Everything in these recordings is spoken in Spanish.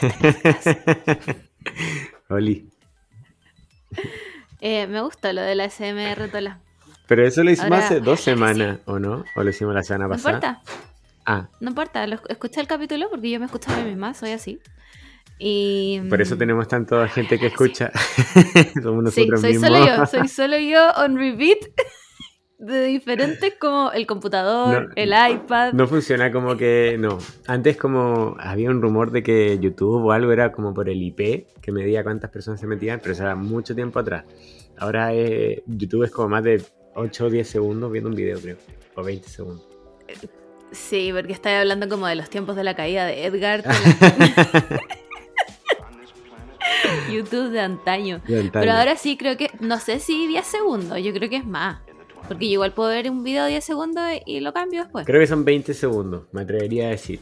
Oli. Eh, me gusta lo de la SMR Tola. Pero eso lo hicimos Ahora- hace dos Sí. semanas, ¿o no? ¿O lo hicimos la semana No pasada? importa, Ah, no importa. Lo, escuché el capítulo porque yo me escucho a mí misma, soy así. Y. por eso mm, tenemos tanta gente que escucha. Somos Sí, nosotros soy mismos. solo yo, soy solo yo on repeat de diferentes como el computador, No, el iPad. No funciona como que. No. Antes, como había un rumor de que YouTube o algo era como por el IP, que medía cuántas personas se metían, pero eso era mucho tiempo atrás. Ahora eh, YouTube es como más de 8 o 10 segundos viendo un video, creo. O 20 segundos. Sí, porque estaba hablando como de los tiempos de la caída de Edgar. YouTube de antaño. De antaño. Pero ahora sí creo que, no sé si 10 segundos, yo creo que es más. Porque yo igual puedo ver un video de 10 segundos y lo cambio después. Creo que son 20 segundos, me atrevería a decir.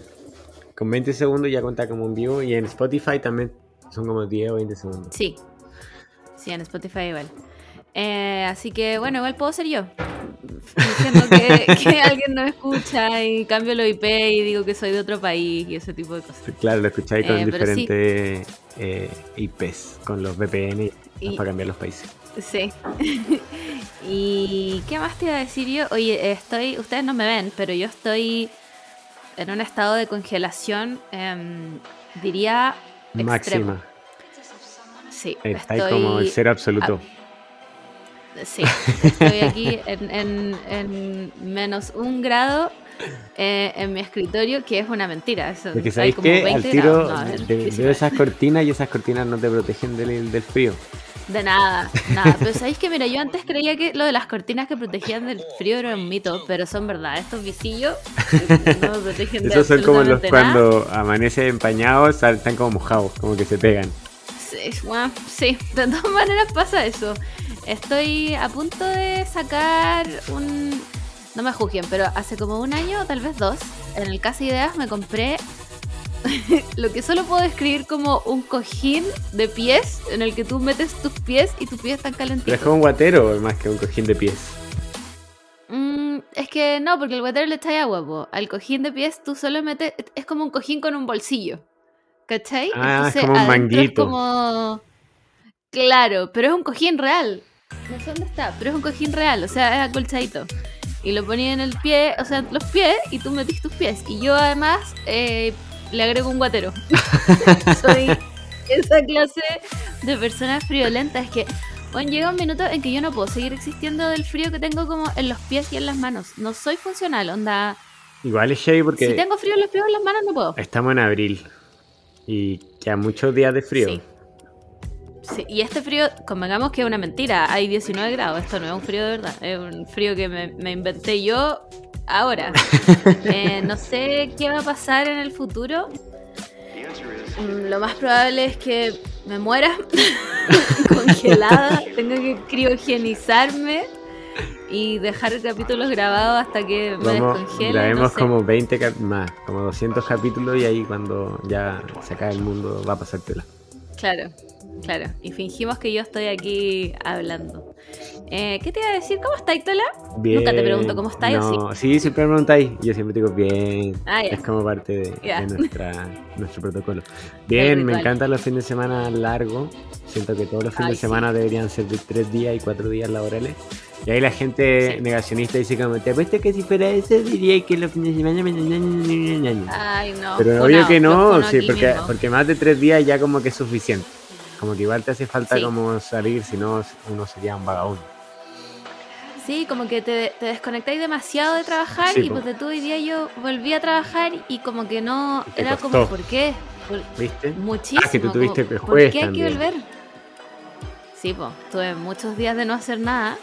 Con 20 segundos ya cuenta como un vivo y en Spotify también son como 10 o 20 segundos. Sí. Sí, en Spotify igual. Eh, así que bueno, igual puedo ser yo. Diciendo que, que alguien no me escucha y cambio los IP y digo que soy de otro país y ese tipo de cosas. Claro, lo escucháis con Eh, sí. diferentes eh, IPs, con los VPN Y- para cambiar los países. Sí. ¿Y qué más te iba a decir yo? Oye, estoy, ustedes no me ven, pero yo estoy en un estado de congelación, em, diría extremo. Máxima. Sí, estoy, como el cero absoluto. sí, estoy aquí en, en- en menos un grado eh, en mi escritorio, que es una mentira. Eso, Porque sabéis como que al 20 tiro grados. No, de- esas cortinas y esas cortinas no te protegen del, del frío. De nada, nada. Pero sabéis que, mira, yo antes creía que lo de las cortinas que protegían del frío era un mito, pero son verdad. Estos visillos no me protegen de Esos son como los nada. cuando amanece empañados, están como mojados, como que se pegan. Sí, bueno, sí, de todas maneras pasa eso. Estoy a punto de sacar un... No me juzguen, pero hace como un año, tal vez dos, en el Casa Ideas me compré lo que solo puedo describir como un cojín de pies en el que tú metes tus pies y tus pies están Pero es calentitos. como un guatero más que un cojín de pies. Mm, es que no, porque el guatero le echa agua, po. Al cojín de pies tú solo metes. Es como un cojín con un bolsillo. ¿Cachai? Ah, es como un manguito. Es como. Claro, pero es un cojín real. No sé dónde está, pero es un cojín real, o sea, es acolchadito. Y lo ponía en el pie, o sea, los pies, y tú metís tus pies. Y yo además eh, le agrego un guatero. Soy esa clase de persona friolenta. Es que, bueno, llega un minuto en que yo no puedo seguir existiendo del frío que tengo como en los pies y en las manos. No soy funcional, onda. Igual es heavy porque Si tengo frío en los pies o en las manos, no puedo. estamos en abril y quedan muchos días de frío. Sí. Sí, y este frío, convengamos que es una mentira, hay 19 grados, esto no es un frío de verdad, es un frío que me, me inventé yo ahora. Eh, no sé qué va a pasar en el futuro. Mm, Lo más probable es que me muera congelada, tengo que criogenizarme y dejar capítulos grabados hasta que me Vamos, descongele. grabemos no sé. como 20 cap- más, como 200 capítulos y ahí cuando ya se acabe el mundo va a pasar tela. Claro, claro. Y fingimos que yo estoy aquí hablando. Eh, ¿Qué te iba a decir? ¿Cómo estáis, Tola? Bien. Nunca te pregunto cómo estáis, ¿o no, sí? siempre me preguntáis. Yo siempre digo bien. Ah. Es como parte de, nuestra, nuestro protocolo. Bien, me encantan los fines de semana largos. Siento que todos los fines Ay, de semana deberían ser de tres días y cuatro días laborales. Y ahí la gente Sí. negacionista dice como, te apuesto que si fuera eso diría que los fines de semana... me- ña, ña, ña, ña, ña". Ay, no. Pero funao, obvio que no, sí, porque, mismo. porque más de tres días ya como que es suficiente. Como que igual te hace falta Sí. como salir, si no uno sería un vagabundo. Sí, como que te, te desconectáis demasiado de trabajar Sí, y pues de tu hoy día yo volví a trabajar y como que no, era costó. como, ¿por qué? Por- ¿Viste? muchísimo. Ah, que tú tuviste como, el ¿Por qué hay que también. volver? Sí, pues, tuve muchos días de no hacer nada.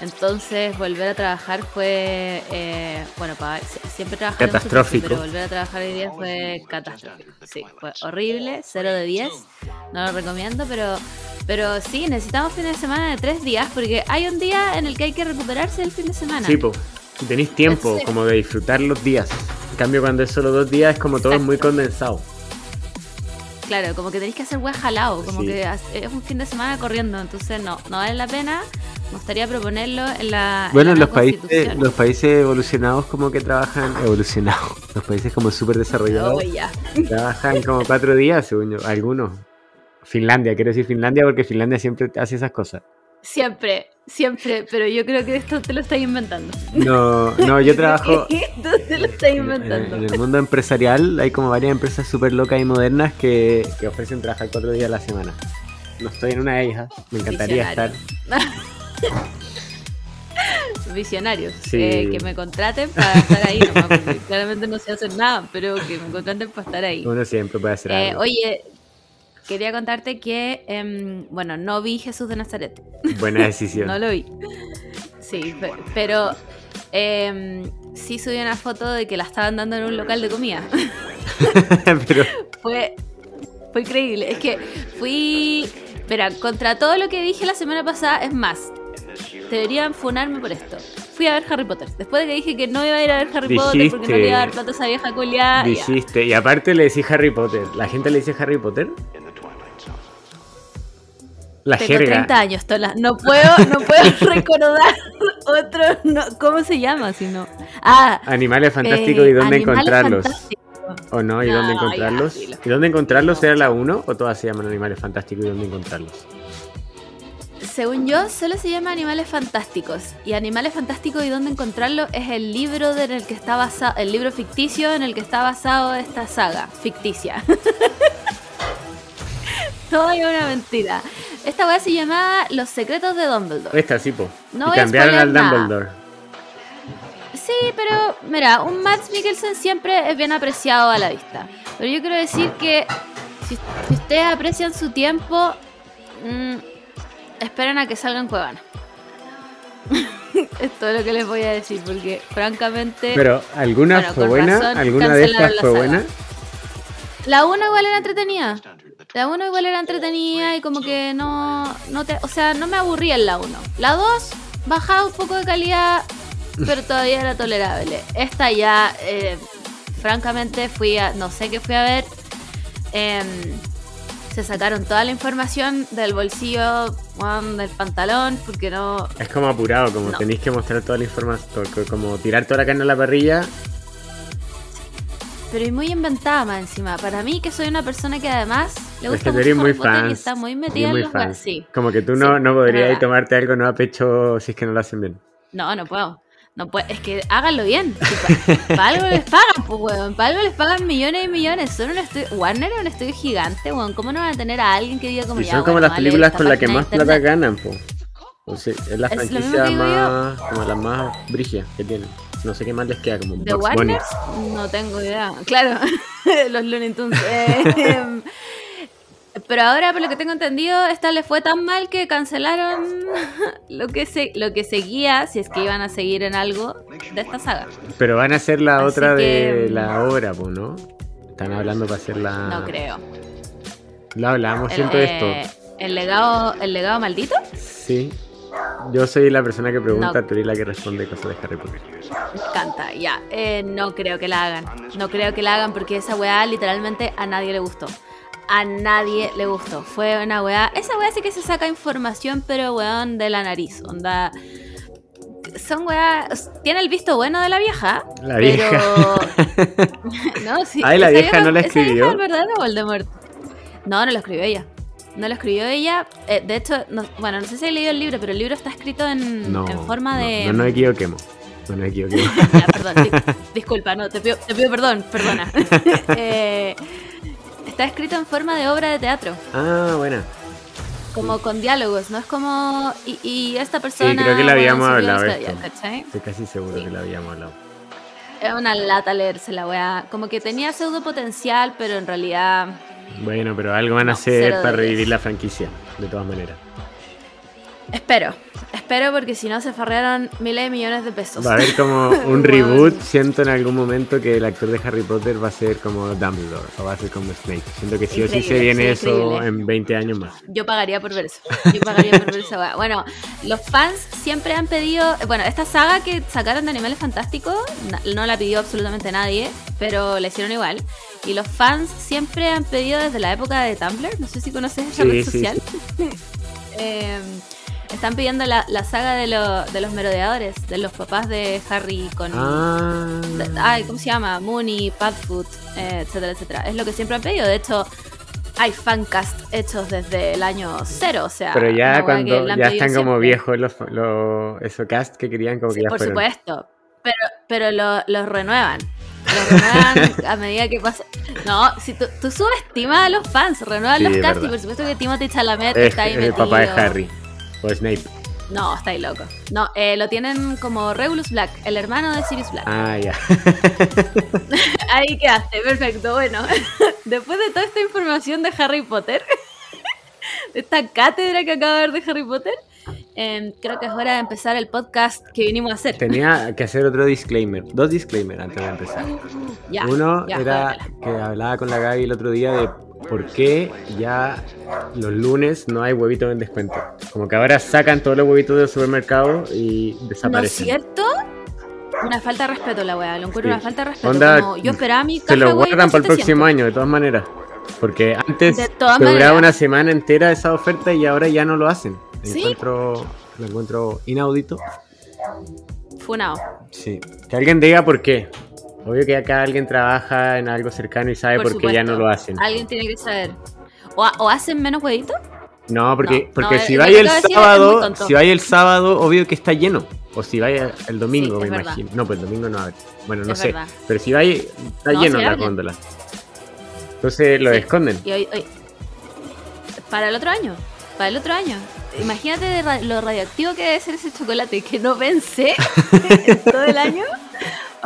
Entonces, volver a trabajar fue, eh, bueno, pa- si- siempre tiempo, Catastrófico. pero volver a trabajar hoy día fue catastrófico. Sí, fue horrible, 0 de 10. No lo recomiendo, pero, pero sí, necesitamos fines de semana de tres días porque hay un día en el que hay que recuperarse del fin de semana. Sí, pues. Tenéis tiempo como de disfrutar los días. En cambio, cuando es solo dos días es como todo muy condensado. Claro, como que tenéis que hacer web jalado, como Sí. que es un fin de semana corriendo, entonces no, no vale la pena Me gustaría proponerlo en la. Bueno, en la los países, los países evolucionados como que trabajan, evolucionados, los países como súper desarrollados, Oh, ya. trabajan como cuatro días, según yo, algunos. Finlandia, quiero decir Finlandia porque Finlandia siempre hace esas cosas. Siempre, siempre, pero yo creo que esto te lo estás inventando. No, no, yo trabajo Esto te lo estás en, inventando. en el mundo empresarial, hay como varias empresas súper locas y modernas que, que ofrecen trabajar cuatro días a la semana. No estoy en una de ellas, me encantaría estar. Visionario. Visionarios. Sí. Eh, que me contraten para estar ahí nomás, porque claramente no sé hacer nada, pero que me contraten para estar ahí. Uno siempre puede hacer Eh, algo. oye, quería contarte que, em, bueno, no vi Jesús de Nazaret. Buena decisión. No lo vi. Sí, pe- pero em, sí subí una foto de que la estaban dando en un local de comida. Pero Fue, fue increíble. Es que fui. Espera, contra todo lo que dije la semana pasada, es más, deberían funarme por esto. Fui a ver Harry Potter. Después de que dije que no iba a ir a ver Harry Potter porque no le iba a dar plata a esa vieja culiada. ya. dijiste, y aparte le decís Harry Potter. ¿La gente le dice Harry Potter? La Tengo jerga. 30 años, Tola. No puedo, no puedo recordar otro. no- ¿Cómo se llama? Si no. Ah, Animales fantásticos eh, y dónde encontrarlos. ¿O no? ¿Y No, dónde ya, encontrarlos? dilo. ¿Y dónde encontrarlos era la 1 o todas se llaman Animales fantásticos y dónde encontrarlos? Según yo, solo se llama Animales Fantásticos. Y Animales Fantásticos y dónde encontrarlo es el libro de- en el que está basado, el libro ficticio en el que está basado esta saga ficticia. Todo es una mentira. Esta weá se llamaba Los secretos de Dumbledore. Esta sí, po. No y cambiaron al nada. Dumbledore. Sí, pero mira, un Max Mikkelsen siempre es bien apreciado a la vista. Pero yo quiero decir que si, si ustedes aprecian su tiempo, mm, esperen a que salgan Cuevana. es todo lo que les voy a decir, porque francamente Pero, ¿alguna Bueno, fue buena? ¿Alguna de estas fue saga. buena? la 1 igual era entretenida. La 1 igual era entretenida y como que no, no te, o sea, no me aburría en la 1. La 2 bajaba un poco de calidad, pero todavía era tolerable. Esta ya, eh, francamente, fui a, no sé qué fui a ver. em, se sacaron toda la información del bolsillo, del pantalón, porque no, Es como apurado, como No. tenéis que mostrar toda la información, co- como tirar toda la carne a la parrilla. Pero y muy inventada más encima. Para mí, que soy una persona que además le Es gusta que tú mucho muy Harry Potter y está muy metida muy en los fans. Sí. Como que tú no, Sí, no es podrías tomarte algo no a pecho si es que no lo hacen bien. No, no puedo. No. Es que háganlo bien. Para algo les pagan, pues, weón. Para algo les pagan millones y millones. Son un estudio. Warner es un estudio gigante, weón. ¿Cómo no van a tener a alguien que diga como Y ya, son como bueno, las vale, películas con las que más plata ganan. O sea, es la Es franquicia que más, como las más brígidas que tienen. No sé qué más les queda, como ¿De Bunny. Warner? No tengo idea. Claro, los Looney Tunes. Eh, pero ahora, por lo que tengo entendido, esta le fue tan mal que cancelaron lo que, se, lo que seguía, si es que iban a seguir en algo de esta saga. Pero van a hacer la Así otra de la obra, ¿no? Están hablando para hacer la... No creo. Lo hablamos El, siempre de eh, esto. el legado, el legado maldito. Sí. Yo soy la persona que pregunta, No. tú eres la que responde cosas de Harry Potter. Me encanta, ya. Eh, no creo que la hagan. No creo que la hagan porque esa weá literalmente a nadie le gustó. A nadie le gustó. Fue una weá. Esa weá sí que se saca información, pero weón de la nariz. Onda. Son weá. Tiene el visto bueno de la vieja. La pero... vieja. no, sí. Ay, la vieja no la esa vieja escribió. el verdadero Voldemort. No, no lo escribió ella. No lo escribió ella. Eh, de hecho, no- bueno, no sé si he leído el libro, pero el libro está escrito en, No, en forma no, de. No nos equivoquemos. No nos equivoquemos. Ya, perdón, di- disculpa, no, te pido, te pido perdón, perdona. Eh, está escrito en forma de obra de teatro, ah, buena. como con diálogos, no es como. Y, y esta persona. Sí, creo que la habíamos hablado esto. Estoy casi seguro Sí. que lo habíamos hablado. Es una lata leerse la weá. Como que tenía pseudo potencial, pero en realidad. Bueno, pero algo van a No, hacer para revivir la franquicia, de todas maneras. Espero, espero porque si no se farrearon miles de millones de pesos. Va a haber como un reboot. Siento en algún momento que el actor de Harry Potter va a ser como Dumbledore o va a ser como Snape. Siento que sí o sí se viene sí, eso en 20 años más. Yo pagaría por ver eso. Yo pagaría por ver weá. Bueno, los fans siempre han pedido. Bueno, esta saga que sacaron de Animales Fantásticos no la pidió absolutamente nadie, pero la hicieron igual. Y los fans siempre han pedido desde la época de Tumblr. No sé si conoces esa Sí, red sí, social. Eh, están pidiendo la, la saga de, lo- de los merodeadores, de los papás de Harry con... Ah. de- ay, ¿cómo se llama? Mooney, Padfoot, eh, etcétera, etcétera. Es lo que siempre han pedido. De hecho, hay fancast hechos desde el año cero, o sea... Pero ya cuando ya están como viejos los, los esos cast que querían como Sí, que ya por fueron. supuesto. Pero, pero lo- los renuevan. Los renuevan a medida que pasa. No, si tú, tú subestimas a los fans, renuevan Sí, los es cast y por supuesto que Timothy Chalamet Es, está ahí es el papá de Harry. O Snape. No, está ahí loco. No, eh, lo tienen como Regulus Black, el hermano de Sirius Black. Ah, ya. Ahí quedaste, perfecto. Bueno, después de toda esta información de Harry Potter, de esta cátedra que acabo de ver de Harry Potter, em, creo que es hora de empezar el podcast que vinimos a hacer. Tenía que hacer otro disclaimer. Dos disclaimers antes de empezar. Ya, Uno ya, era que hablaba con la Gaby el otro día de por qué ya los lunes no hay huevitos en descuento. Como que ahora sacan todos los huevitos del supermercado y ¿No es desaparecen. cierto? Una falta de respeto la weá, lo encuentro Sí. una falta de respeto. Onda, como yo esperaba mi Se caja lo de guardan para el 700. próximo año, de todas maneras. Porque antes se duraba maneras. una semana entera esa oferta y ahora ya no lo hacen. Sí. Encuentro, lo encuentro inaudito. Funao. Sí. Que alguien diga por qué. Obvio que acá alguien trabaja en algo cercano y sabe por, Por qué ya no lo hacen. Alguien tiene que saber. O, o hacen menos huevitos. No, porque, No, porque no, si vais el sábado, si vais el sábado, obvio que está lleno. O si vais el domingo, Sí, me verdad. imagino. No, pues el domingo no abre. Bueno, no sé. verdad. Pero si vais, está No, lleno la góndola. Entonces lo Sí. esconden. Y hoy, hoy- Para el otro año. Para el otro año. Imagínate lo radioactivo que debe ser ese chocolate que no vence en todo el año.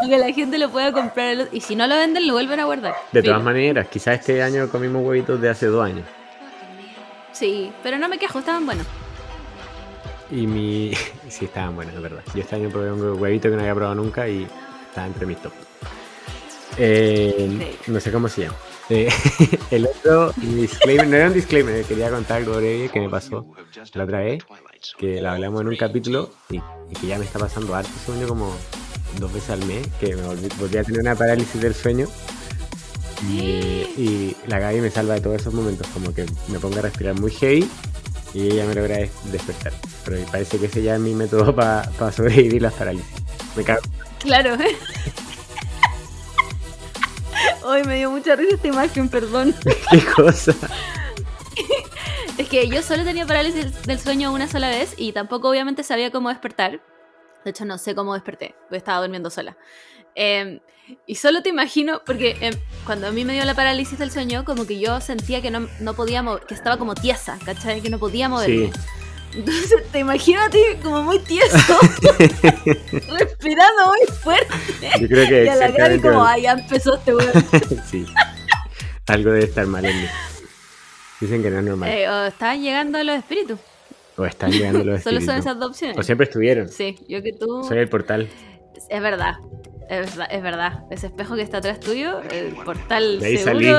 Aunque la gente lo pueda comprar. y si no lo venden, lo vuelven a guardar. De Filo. todas maneras, quizás este año comimos huevitos de hace dos años. Sí, pero no me quejo, estaban buenos. Y mi. Sí, estaban buenos, es verdad. Yo este año probé un huevito que no había probado nunca y estaba entre mis top. Eh. No sé cómo se llama. Eh, el otro disclaimer, no era un disclaimer, quería contar algo breve que me pasó la otra vez, que lo hablamos en un capítulo y, y que ya me está pasando harto sueño como dos veces al mes, que me volví, volví a tener una parálisis del sueño. Y, y la Gaby me salva de todos esos momentos, como que me pongo a respirar muy heavy y ella me logra des- despertar. Pero parece que ese ya es mi método para sobrevivir las parálisis. Me cago. Claro. Hoy me dio mucha risa esta imagen, perdón. ¿Qué cosa? Es que yo solo tenía parálisis del sueño una sola vez y tampoco obviamente sabía cómo despertar. De hecho, no sé cómo desperté, porque estaba durmiendo sola. Eh, y solo te imagino, porque eh, cuando a mí me dio la parálisis del sueño, como que yo sentía que no, no podía mover, que estaba como tiesa, ¿cachai? Que no podía moverme. Sí. Entonces te imagino a ti como muy tieso, respirando muy fuerte. Yo creo que Y a la Gaby como, ay, ya empezó este weón. sí. Algo debe estar mal en mí. Dicen que no es normal. Eh, o estaban llegando los espíritus. O están llegando los Solo son esas dos opciones. O siempre estuvieron. Sí, yo que tú. Soy el portal. Es verdad. Es verdad, es verdad. Ese espejo que está atrás tuyo, el portal De ahí seguro.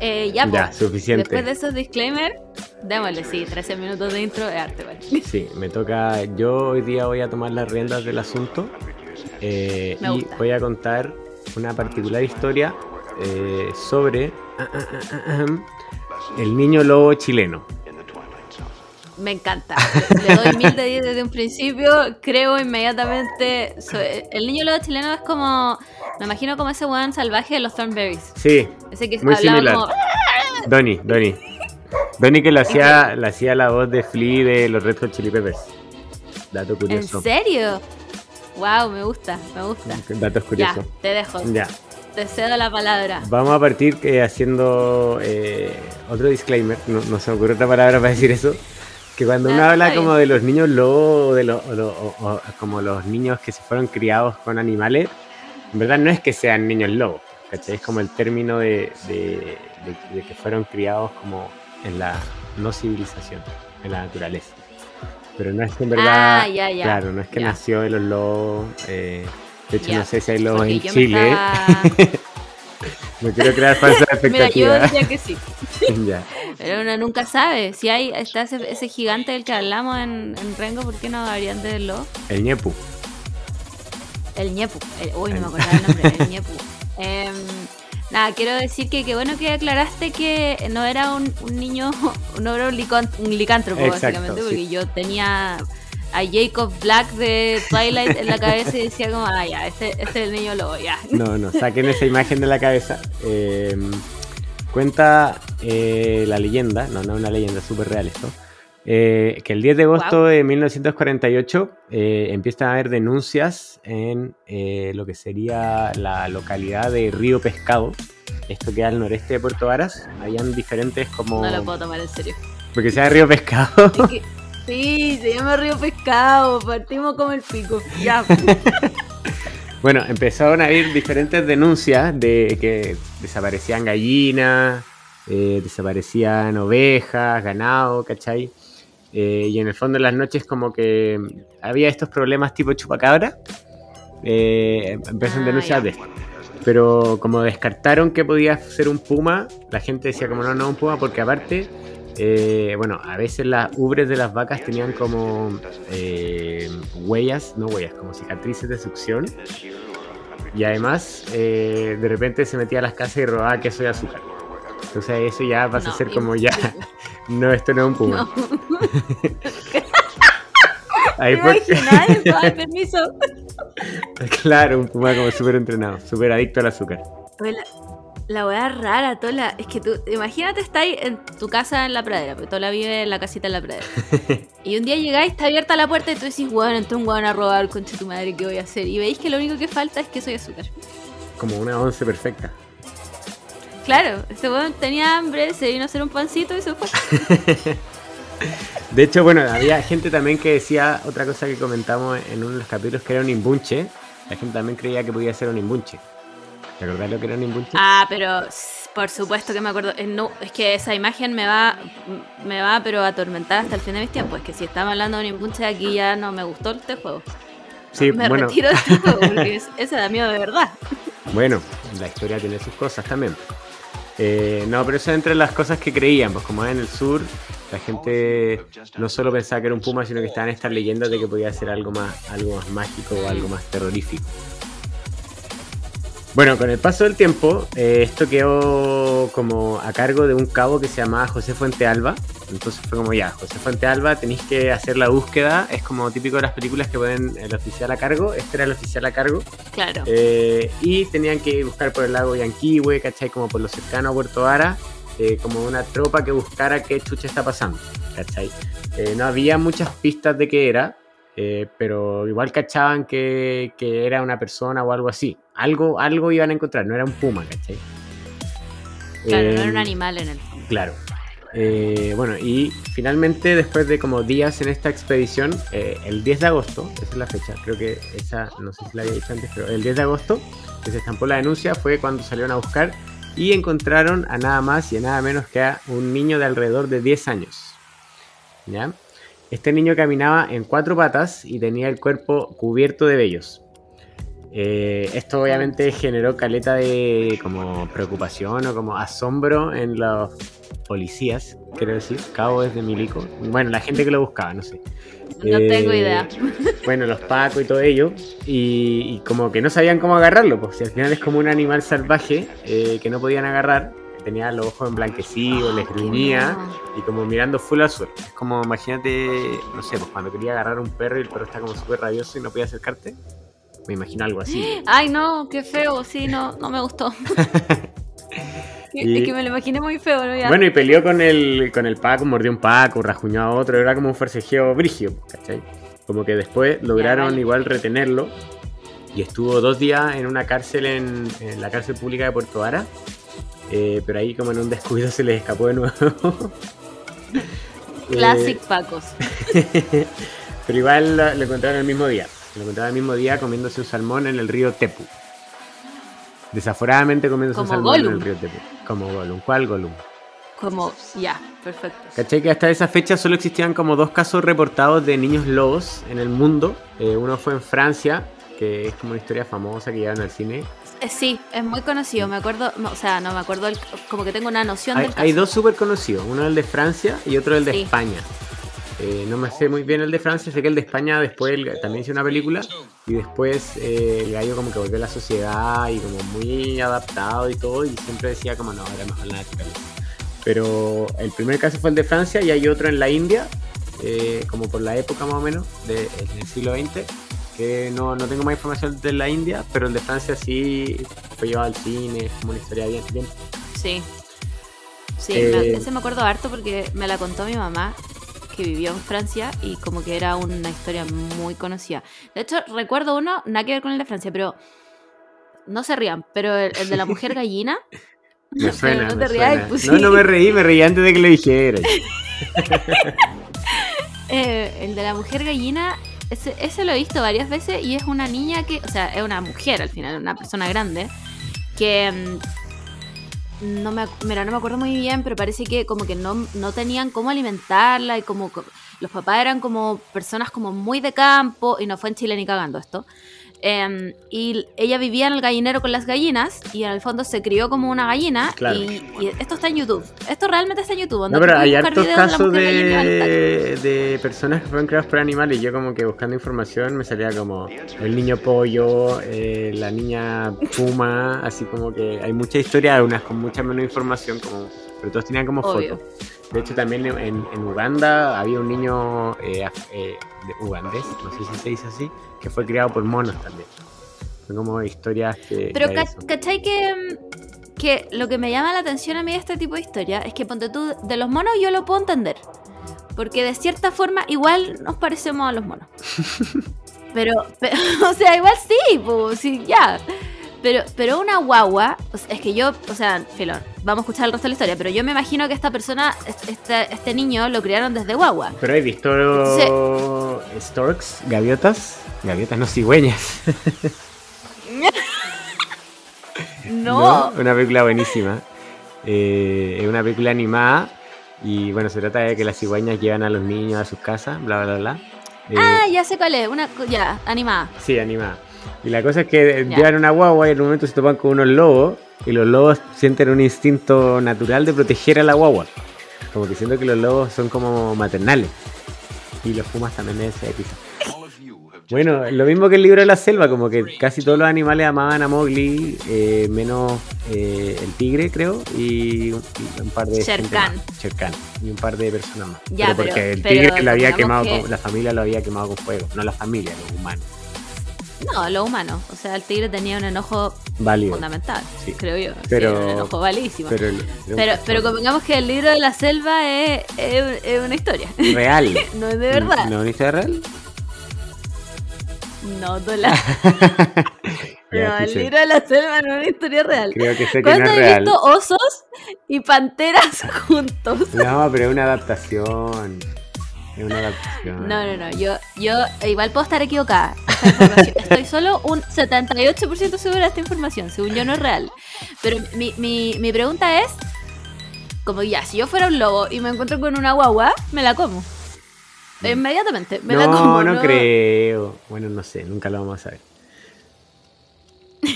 eh, ya, Ya, pues. suficiente. Después de esos disclaimers, démosle, sí, 13 minutos de intro de arte, ¿vale? Sí, me toca. Yo hoy día voy a tomar las riendas del asunto eh, y voy a contar una particular historia eh, sobre ah, ah, ah, el niño lobo chileno. Me encanta. Le doy mil de 10 desde un principio. Creo inmediatamente. El niño lobo chileno es como. Me imagino como ese weón salvaje de los Thornberries. Sí, Ese que Muy similar. como. Donnie, Donnie. Donnie que le hacía, le hacía la voz de Flea de los Red Hot Chili Peppers. Dato ¿En curioso. serio? Wow, me gusta, me gusta. Datos Ya, curiosos. te dejo. Ya. Te cedo la palabra. Vamos a partir eh, haciendo eh, otro disclaimer. No, no se me ocurre otra palabra para decir eso. Que cuando uno Ah, habla como de los niños lobos de los, o o- o como los niños que se fueron criados con animales, en verdad no es que sean niños lobos. ¿cachai? Es como el término de, de- de- de que fueron criados como en la no civilización, en la naturaleza. Pero no es que en verdad, Ah, ya, ya. claro, no es que Ya. nació de los lobos. eh, de hecho, no sé si hay lobos en Chile. estaba- No quiero crear falsas Mira, yo expectativas. diría que sí. ya. Pero uno nunca sabe. Si hay está ese, ese gigante del que hablamos en, en Rengo, ¿por qué no habrían de verlo? El ñepu. El ñepu. El- uy, no me acordaba el nombre. El ñepu. Em, Nada, quiero decir que qué bueno que aclaraste que no era un, un niño, no era un, licón- un licántropo, Exacto, básicamente, sí. porque yo tenía a Jacob Black de Twilight en la cabeza y decía como, ah, ya, este, este es el niño lobo, ya. No, no, saquen esa imagen de la cabeza. Eh, cuenta eh, la leyenda, no, no una leyenda, es súper real esto, eh, que el 10 de agosto Guau. de 1948 eh, empiezan a haber denuncias en eh, lo que sería la localidad de Río Pescado. Esto queda al noreste de Puerto Varas. Habían diferentes como... No lo puedo tomar en serio. Porque sea Río Pescado. Es que- sí, se llama Río Pescado, partimos como el pico. Ya, Bueno, empezaron a haber diferentes denuncias de que desaparecían gallinas, eh, desaparecían ovejas, ganado, ¿cachai? Eh, y en el fondo en las noches como que había estos problemas tipo chupacabra. Eh, empezaron Ah, denuncias ya. de esto. Pero como descartaron que podía ser un puma, la gente decía como no, no un puma, porque aparte, eh, bueno, a veces las ubres de las vacas tenían como eh, huellas, no huellas, como cicatrices de succión. Y además, eh, de repente se metía a las casas y robaba queso y azúcar. Entonces eso ya pasa a ser como ya, no, esto no es un puma. no. Ahí. Ay, permiso. claro, un puma como súper entrenado, súper adicto al azúcar. Oye, La, weá rara, Tola. Es que tú, imagínate, estáis en tu casa en la pradera, porque Tola vive en la casita en la pradera. y un día llegáis, está abierta la puerta y tú decís, weón, entró un weón a robar, concha tu madre, ¿qué voy a hacer? Y veis que lo único que falta es queso y azúcar. Como una once perfecta. Claro, este weón tenía hambre, se vino a hacer un pancito y se fue. De hecho, bueno, había gente también que decía otra cosa que comentamos en uno de los capítulos que era un imbunche. La gente también creía que podía ser un imbunche. ¿Te acordás lo que era un imbunche? Ah, pero por supuesto que me acuerdo. Eh, no, es que esa imagen me va, me va, pero atormentar hasta el fin de mis tiempos. Es que si estamos hablando de un impulse aquí ya no me gustó este juego. sí, me bueno, retiro de este juego porque es- ese da miedo de verdad. bueno, la historia tiene sus cosas también. Eh, no, pero eso es entre las cosas que creían, pues como en el sur, la gente no solo pensaba que era un puma, sino que estaban estas leyendas de que podía ser algo más, algo más mágico o algo más terrorífico. Bueno, con el paso del tiempo, eh, esto quedó como a cargo de un cabo que se llamaba José Fuente Alba. Entonces fue como ya, José Fuente Alba, tenéis que hacer la búsqueda. Es como típico de las películas que ponen el oficial a cargo. Este era el oficial a cargo. Claro. Eh, y tenían que buscar por el lago Yanquihue, ¿cachai? Como por lo cercano a Puerto Vara, eh, como una tropa que buscara qué chucha está pasando, ¿cachai? Eh, no había muchas pistas de qué era, eh, pero igual cachaban que, que era una persona o algo así. Algo, algo iban a encontrar, no era un puma, ¿cachai? Claro, no era un animal en el fondo. Claro. Eh, bueno, y finalmente, después de como días en esta expedición, eh, el 10 de agosto, esa es la fecha, creo que esa, no sé si la había dicho antes, pero el 10 de agosto, que se estampó la denuncia, fue cuando salieron a buscar y encontraron a nada más y a nada menos que a un niño de alrededor de 10 años. ¿Ya? Este niño caminaba en cuatro patas y tenía el cuerpo cubierto de vellos. Eh, esto obviamente generó caleta de como preocupación o como asombro en los policías, quiero decir, cabos de milico. Bueno, la gente que lo buscaba, no sé. No Eh, tengo idea. Bueno, los pacos y todo ello. Y, y como que no sabían cómo agarrarlo, pues si al final es como un animal salvaje eh, que no podían agarrar. Tenía los ojos emblanquecidos, les gruñía y como mirando full suelo. Es como, imagínate, no sé, pues cuando quería agarrar un perro y el perro está como súper rabioso y no podía acercarte. Me imagino algo así. Ay, no, qué feo, sí, no, no me gustó. Y- Es que me lo imaginé muy feo, ¿no? Ya. Bueno, y peleó con el, con el Paco, mordió un Paco, rajuñó a otro, era como un forcejeo brigio, ¿cachai? Como que después lograron vale. igual retenerlo y estuvo dos días en una cárcel en, en la cárcel pública de Puerto Vara, eh, pero ahí como en un descuido se les escapó de nuevo. Classic Pacos. Pero igual lo, lo encontraron el mismo día, lo encontraron el mismo día comiéndose un salmón en el río Tepu. Desaforadamente comiéndose un salmón en el río Tepu. Como Gollum. ¿Cuál Gollum? Como, ya, perfecto. ¿Cachai? Que hasta esa fecha solo existían como dos casos reportados de niños lobos en el mundo. Eh, uno fue en Francia, que es como una historia famosa que llevaron al cine. Eh, sí, es muy conocido, me acuerdo, no, o sea, no me acuerdo, el- como que tengo una noción Hay, del caso. hay dos súper conocidos, uno el de Francia y otro el de Sí. España. Eh, no me sé muy bien el de Francia, sé que el de España después el- también hizo una película y después eh, el gallo como que volvió a la sociedad y como muy adaptado y todo y siempre decía como no, era mejor la naturaleza. Pero el primer caso fue el de Francia y hay otro en la India, eh, como por la época más o menos, de, en el siglo XX, que no, no tengo más información de la India, pero el de Francia sí fue llevado al cine, es como una historia bien, bien Sí. Sí, Eh, me- ese me acuerdo harto porque me la contó mi mamá, que vivió en Francia y como que era una historia muy conocida. De hecho, recuerdo uno, nada que ver con el de Francia, pero no se rían, pero el, el de la mujer gallina. Me suena, no me te rías, suena. pues No, sí. no me reí, me reí antes de que lo dijeras. Eh, el de la mujer gallina, ese, ese lo he visto varias veces y es una niña que, o sea, es una mujer al final, una persona grande, que mm, no me, mira, no me acuerdo muy bien, pero parece que como que no, no tenían cómo alimentarla y como co- los papás eran como personas como muy de campo y no fue en Chile ni cagando esto. Em, y ella vivía en el gallinero con las gallinas y en el fondo se crió como una gallina Claro. y, y esto está en YouTube. Esto realmente está en YouTube. No, pero hay hartos de casos estar. de, de personas que fueron creadas por animales. Y yo, como que buscando información, me salía como el niño pollo, eh, la niña puma. Así como que hay mucha historia, algunas con mucha menos información, como, pero todos tenían como Obvio. fotos. De hecho, también en, en Uganda había un niño eh, eh, de ugandés, no sé si se dice así, que fue criado por monos también. Son como historias que. Pero ca- ¿cachai que, mm, que lo que me llama la atención a mí de este tipo de historia es que ponte tú, de los monos yo lo puedo entender. Porque de cierta forma igual nos parecemos a los monos. Pero, pero, o sea, igual sí, pues, sí, ya. Pero, pero una guagua, o sea, es que yo, o sea, Filón, vamos a escuchar el resto de la historia, pero yo me imagino que esta persona, este, este, este niño lo criaron desde guagua. Pero he visto storks, gaviotas, gaviotas no cigüeñas. No. Una película buenísima. Eh, es una película animada y bueno, se trata de que las cigüeñas llevan a los niños a sus casas, bla, bla, bla. Eh, Ah, ya sé cuál es, una, ya, animada. Sí, animada. Y la cosa es que Ya. llevan una guagua y en un momento se topan con unos lobos y los lobos sienten un instinto natural de proteger a la guagua. Como que siento que los lobos son como maternales. Y los pumas también ese episodio. Bueno, lo mismo que el libro de la selva, como que casi todos los animales amaban a Mowgli, eh, menos eh, el tigre, creo, y un, y un par de Sher gente Khan. más. Sher Khan, y un par de personas más. Ya, pero porque pero- el pero tigre lo había quemado, que- con, la familia lo había quemado con fuego, no la familia, los humanos. No, lo humano. O sea, el tigre tenía un enojo Válido. fundamental, Sí. creo yo. Sí, Pero- un enojo valísimo. Pero, Pero, el- pero, convengamos que el libro de la selva es, es- es una historia. real. No es de verdad. ¿No es una historia real? No, no, la- Ya, no, el libro de la selva no es una historia real. Creo que sé que no ¿Cuándo es real. visto osos y panteras juntos? No, pero es una adaptación. Es una adaptación. No, no, no. Yo, yo igual puedo estar equivocada. Estoy solo un 78% segura de esta información. Según yo no es real. Pero mi, mi, mi pregunta es, como ya, si yo fuera un lobo y me encuentro con una guagua, me la como. Inmediatamente, me la no, como. no creo. Bueno, no sé, nunca lo vamos a saber.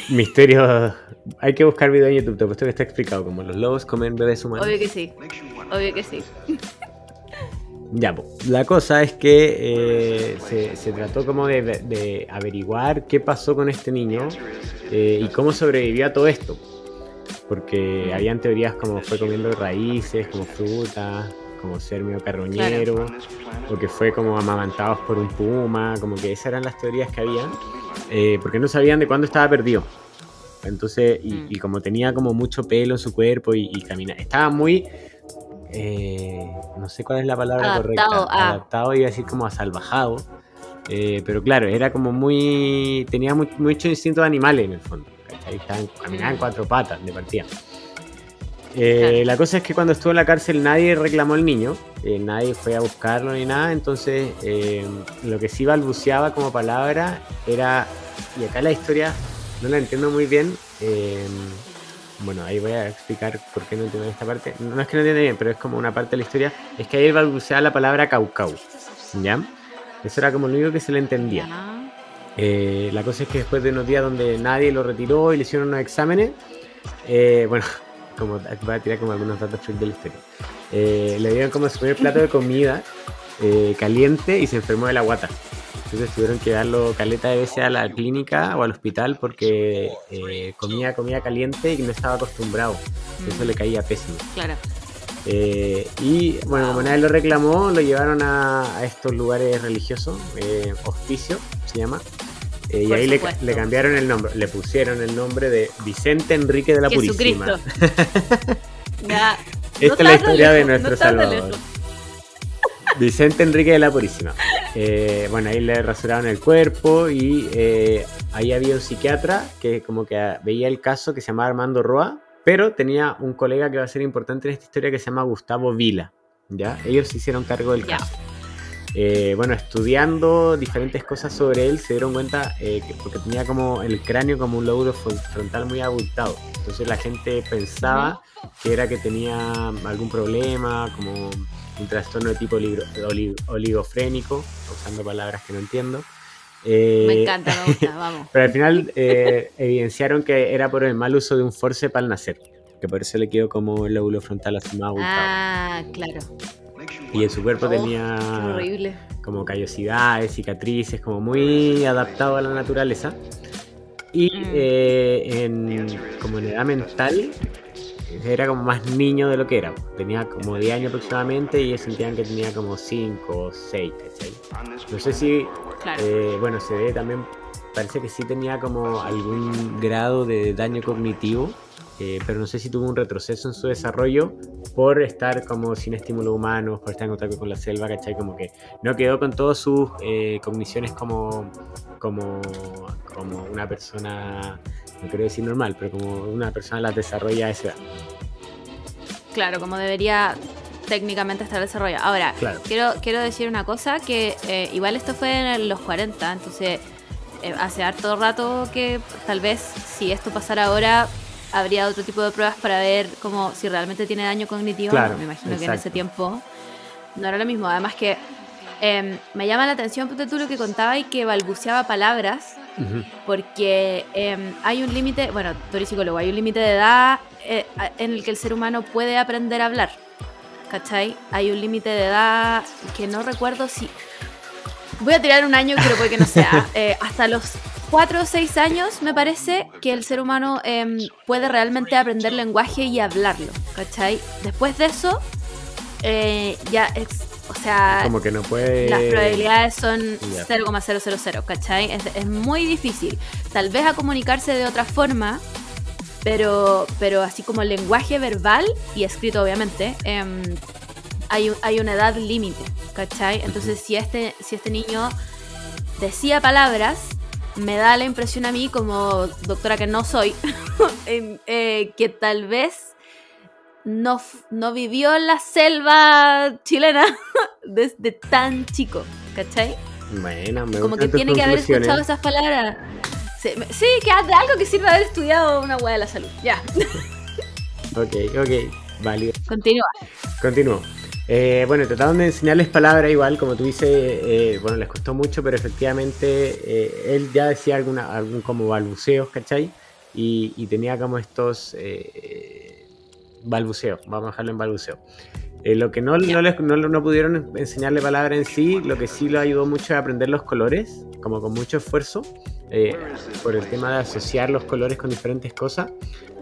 Misterio. Hay que buscar video en YouTube, te puesto que está explicado como los lobos comen bebés humanos. Obvio que sí. Obvio que sí. Ya, la cosa es que eh, se, se trató como de, de averiguar qué pasó con este niño eh, y cómo sobrevivió a todo esto. Porque habían teorías como fue comiendo raíces, como frutas, como ser medio carroñero, o que fue como amamantados por un puma, como que esas eran las teorías que había, eh, porque no sabían de cuándo estaba perdido. Entonces, y, Mm. y como tenía como mucho pelo en su cuerpo y, y caminaba, estaba muy, eh, no sé cuál es la palabra Adaptado correcta, a- adaptado, iba a decir como asalvajado, eh, pero claro, era como muy, tenía mu- mucho instinto de animales en el fondo, ¿cachai? Estaban- caminaban en Mm. cuatro patas de partida. Eh, Claro. La cosa es que cuando estuvo en la cárcel nadie reclamó al niño, eh, nadie fue a buscarlo ni nada, entonces eh, lo que sí balbuceaba como palabra era, y acá la historia no la entiendo muy bien, bueno, ahí voy a explicar por qué no entiendo esta parte, no es que no entienda bien, pero es como una parte de la historia, es que ahí él balbuceaba la palabra caucau, ¿ya? Eso era como lo único que se le entendía. Eh, la cosa es que después de unos días donde nadie lo retiró y le hicieron unos exámenes, eh, bueno, como voy a tirar como algunos datos freak de la historia. Eh, le dieron como su primer plato de comida eh, caliente y se enfermó de la guata. Entonces tuvieron que darlo caleta de veces a la clínica o al hospital porque eh, comía comida caliente y no estaba acostumbrado. Eso le caía pésimo. Claro. Eh, y bueno, como nadie lo reclamó, lo llevaron a, a estos lugares religiosos, eh, hospicio se llama. Eh, y ahí le, le cambiaron el nombre, le pusieron el nombre de Vicente Enrique de la Purísima. Jesucristo. Ya. Esta es la historia de nuestro no Salvador. Vicente Enrique de la Purísima. Eh, bueno, ahí le rasuraron el cuerpo y eh, ahí había un psiquiatra que como que veía el caso que se llamaba Armando Roa, pero tenía un colega que va a ser importante en esta historia que se llama Gustavo Vila. ¿ya? Ellos se hicieron cargo del caso. Eh, bueno, estudiando diferentes cosas sobre él, se dieron cuenta eh, que porque tenía como el cráneo como un lóbulo fron- frontal muy abultado. Entonces la gente pensaba que era que tenía algún problema, como un trastorno de tipo oligro- oli- oligofrénico, usando palabras que no entiendo. Eh, Me encanta, me gusta, vamos. Pero al final eh, evidenciaron que era por el mal uso de un forceps al nacer, que por eso le quedó como el lóbulo frontal así más abultado. Ah, claro. y en su cuerpo Oh, tenía horrible. como callosidades, cicatrices, como muy adaptado a la naturaleza. Y Mm. eh, en, como en edad mental, era como más niño de lo que era. Tenía como 10 años aproximadamente y ellos sentían que tenía como 5 o 6, ¿cachai? No sé si, Claro. eh, bueno, se ve también, parece que sí tenía como algún grado de daño cognitivo, eh, pero no sé si tuvo un retroceso en su desarrollo por estar como sin estímulos humanos, por estar en contacto con la selva, ¿cachai? Como que no quedó con todas sus eh, cogniciones como, como, como una persona, no quiero decir normal, pero como una persona las desarrolla a esa edad. Claro, como debería técnicamente estar desarrollado. Ahora, Claro. quiero, quiero decir una cosa, que eh, igual esto fue en los 40, entonces eh, hace harto rato que tal vez si esto pasara ahora habría otro tipo de pruebas para ver como si realmente tiene daño cognitivo. Claro, Me imagino que en exacto. ese tiempo no era lo mismo. Además que eh, me llama la atención ponte tú lo que contaba y que balbuceaba palabras Ujú. porque eh, hay un límite, bueno, tú eres psicólogo, hay un límite de edad eh, en el que el ser humano puede aprender a hablar, ¿cachai? Hay un límite de edad que no recuerdo si... Voy a tirar un año, pero puede que no sea. eh, hasta los 4 o 6 años me parece que el ser humano em, puede realmente aprender lenguaje y hablarlo, ¿cachai? Después de eso, eh, ya es... O sea, Como que no puede... las probabilidades son Ya. 0,000, ¿cachai? Es, es muy difícil. Tal vez a comunicarse de otra forma, pero, pero así como lenguaje verbal y escrito, obviamente, em, hay, un- hay una edad límite, ¿cachai? Entonces, si este, si este niño decía palabras, me da la impresión a mí, como doctora que no soy, eh, que tal vez no, no vivió en la selva chilena desde tan chico, ¿cachai? Bueno, me Como que tiene que haber escuchado esas palabras. Sí, sí, que de algo que sirva haber estudiado una hueá de la salud. Ya, Ok, ok, válido. continúa. Continúo. Eh, bueno, trataron de enseñarles palabras igual, como tú dices, eh, bueno, les costó mucho, pero efectivamente eh, él ya decía alguna, algún como balbuceos, ¿cachai? Y, y tenía como estos balbuceos, vamos a dejarlo en balbuceo. Eh, lo que no, no, les- no, no pudieron enseñarle palabras en sí, lo que sí lo ayudó mucho es aprender los colores, como con mucho esfuerzo, eh, por el tema de asociar los colores con diferentes cosas.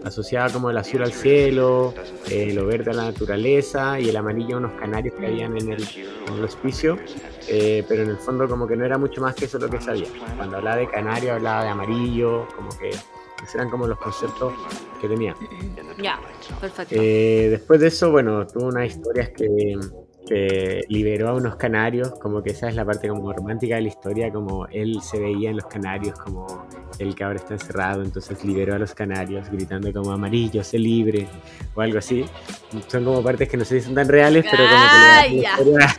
Asociaba como el azul al cielo, eh, lo verde a la naturaleza y el amarillo a unos canarios que habían en el, en el hospicio, eh, pero en el fondo como que no era mucho más que eso lo que sabía. Cuando hablaba de canario hablaba de amarillo, como que esos eran como los conceptos que tenía. Ya, perfecto. Eh, después de eso, bueno, tuvo unas historias que, que liberó a unos canarios, como que esa es la parte como romántica de la historia, como él se veía en los canarios como el que ahora está encerrado, entonces liberó a los canarios gritando como amarillo, sé libre, o algo así. Son como partes que no sé si son tan reales, pero como que le dan a Ay, la historia,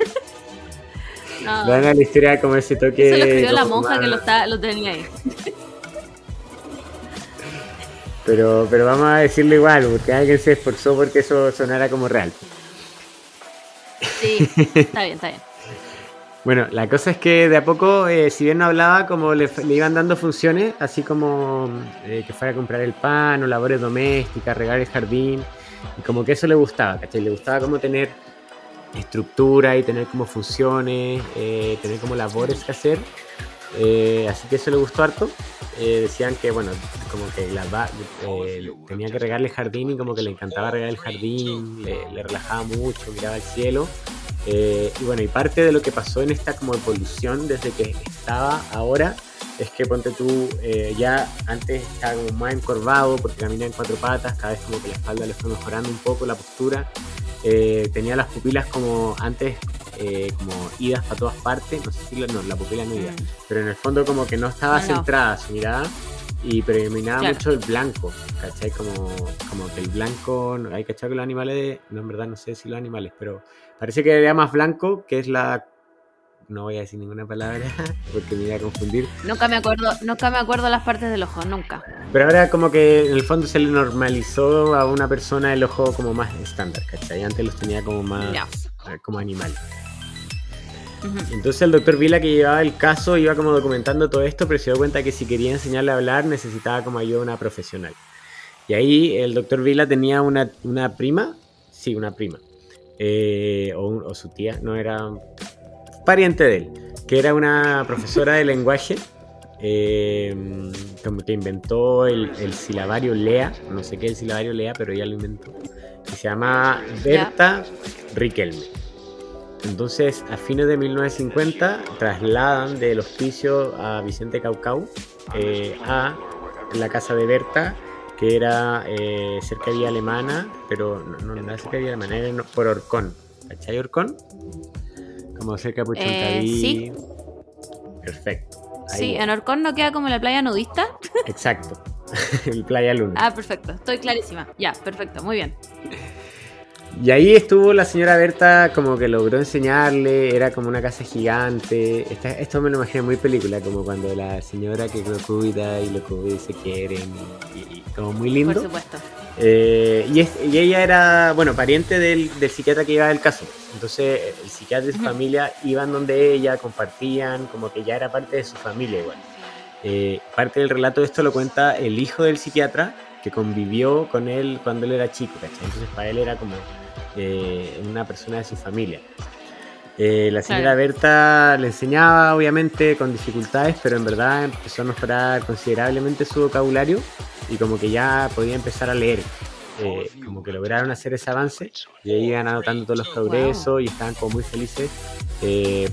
No, le dan a la historia como ese toque. eso lo escribió la monja que más- lo, está, lo tenía ahí. Pero, pero vamos a decirlo igual, porque alguien se esforzó porque eso sonara como real. Sí, está bien, está bien. Bueno, la cosa es que de a poco, eh, si bien no hablaba, como le, le iban dando funciones, así como eh, que fuera a comprar el pan o labores domésticas, regar el jardín, y como que eso le gustaba, ¿cachai? Le gustaba como tener estructura y tener como funciones, eh, tener como labores que hacer. Así que eso le gustó harto. Eh, decían que, bueno, como que la, tenía que regarle el jardín y como que le encantaba regar el jardín, le, relajaba mucho, miraba al cielo. y bueno, y parte de lo que pasó en esta como evolución desde que estaba ahora es que ponte tú, ya antes estaba como más encorvado porque caminaba en cuatro patas, cada vez como que la espalda le fue mejorando un poco la postura eh, tenía las pupilas como antes, eh, como idas para todas partes, no sé si la, no, la pupila no iba, mm. pero en el fondo como que no estaba centrada su mirada y predominaba mucho el blanco, ¿cachai? Como, como que el blanco, hay que que los animales, no en verdad no sé si los animales, pero parece que era más blanco, que es la no voy a decir ninguna palabra porque me voy a confundir. Nunca me acuerdo, nunca me acuerdo las partes del ojo, nunca. Pero ahora como que en el fondo se le normalizó a una persona el ojo como más estándar, ¿cachai? Antes los tenía como más como animal. Entonces el doctor Vila que llevaba el caso iba como documentando todo esto, pero se dio cuenta que si quería enseñarle a hablar necesitaba como ayuda una profesional. Y ahí el doctor Vila tenía una, una prima, sí, una prima, eh, o, o, su tía, no era pariente de él, que era una profesora de lenguaje, eh, como que inventó el, silabario Lea, no sé qué es el silabario Lea, pero ella lo inventó, se llama Berta Riquelme. Entonces, a fines de 1950, trasladan del hospicio a Vicente Caucau eh, a la casa de Berta, que era eh, cerca de Vía Alemana, pero no, no, era cerca de Vía Alemana, era por Orcón. ¿Cachai Orcón? Como cerca de eh, sí. Perfecto. sí, en Orcón no queda como la playa nudista. Exacto. el playa luna. Ah, perfecto. Estoy clarísima. Ya, perfecto. Muy bien. Y ahí estuvo la señora Berta como que logró enseñarle, era como una casa gigante. esto me lo imaginé muy película, como cuando la señora que lo cuida y lo cuida y se quieren, y, como muy lindo. Por supuesto. Eh, y, ella era, bueno, pariente del, psiquiatra que iba el caso. Entonces el psiquiatra y su familia iban donde ella, compartían, como que ya era parte de su familia igual. Eh, parte del relato de esto lo cuenta el hijo del psiquiatra que convivió con él cuando él era chico, Entonces para él era como eh, una persona de su familia. Eh, la señora Berta le enseñaba, obviamente, con dificultades, pero en verdad empezó a mejorar considerablemente su vocabulario y como que ya podía empezar a leer. Eh, como que lograron hacer ese avance y ahí iban anotando todos los progresos y estaban como muy felices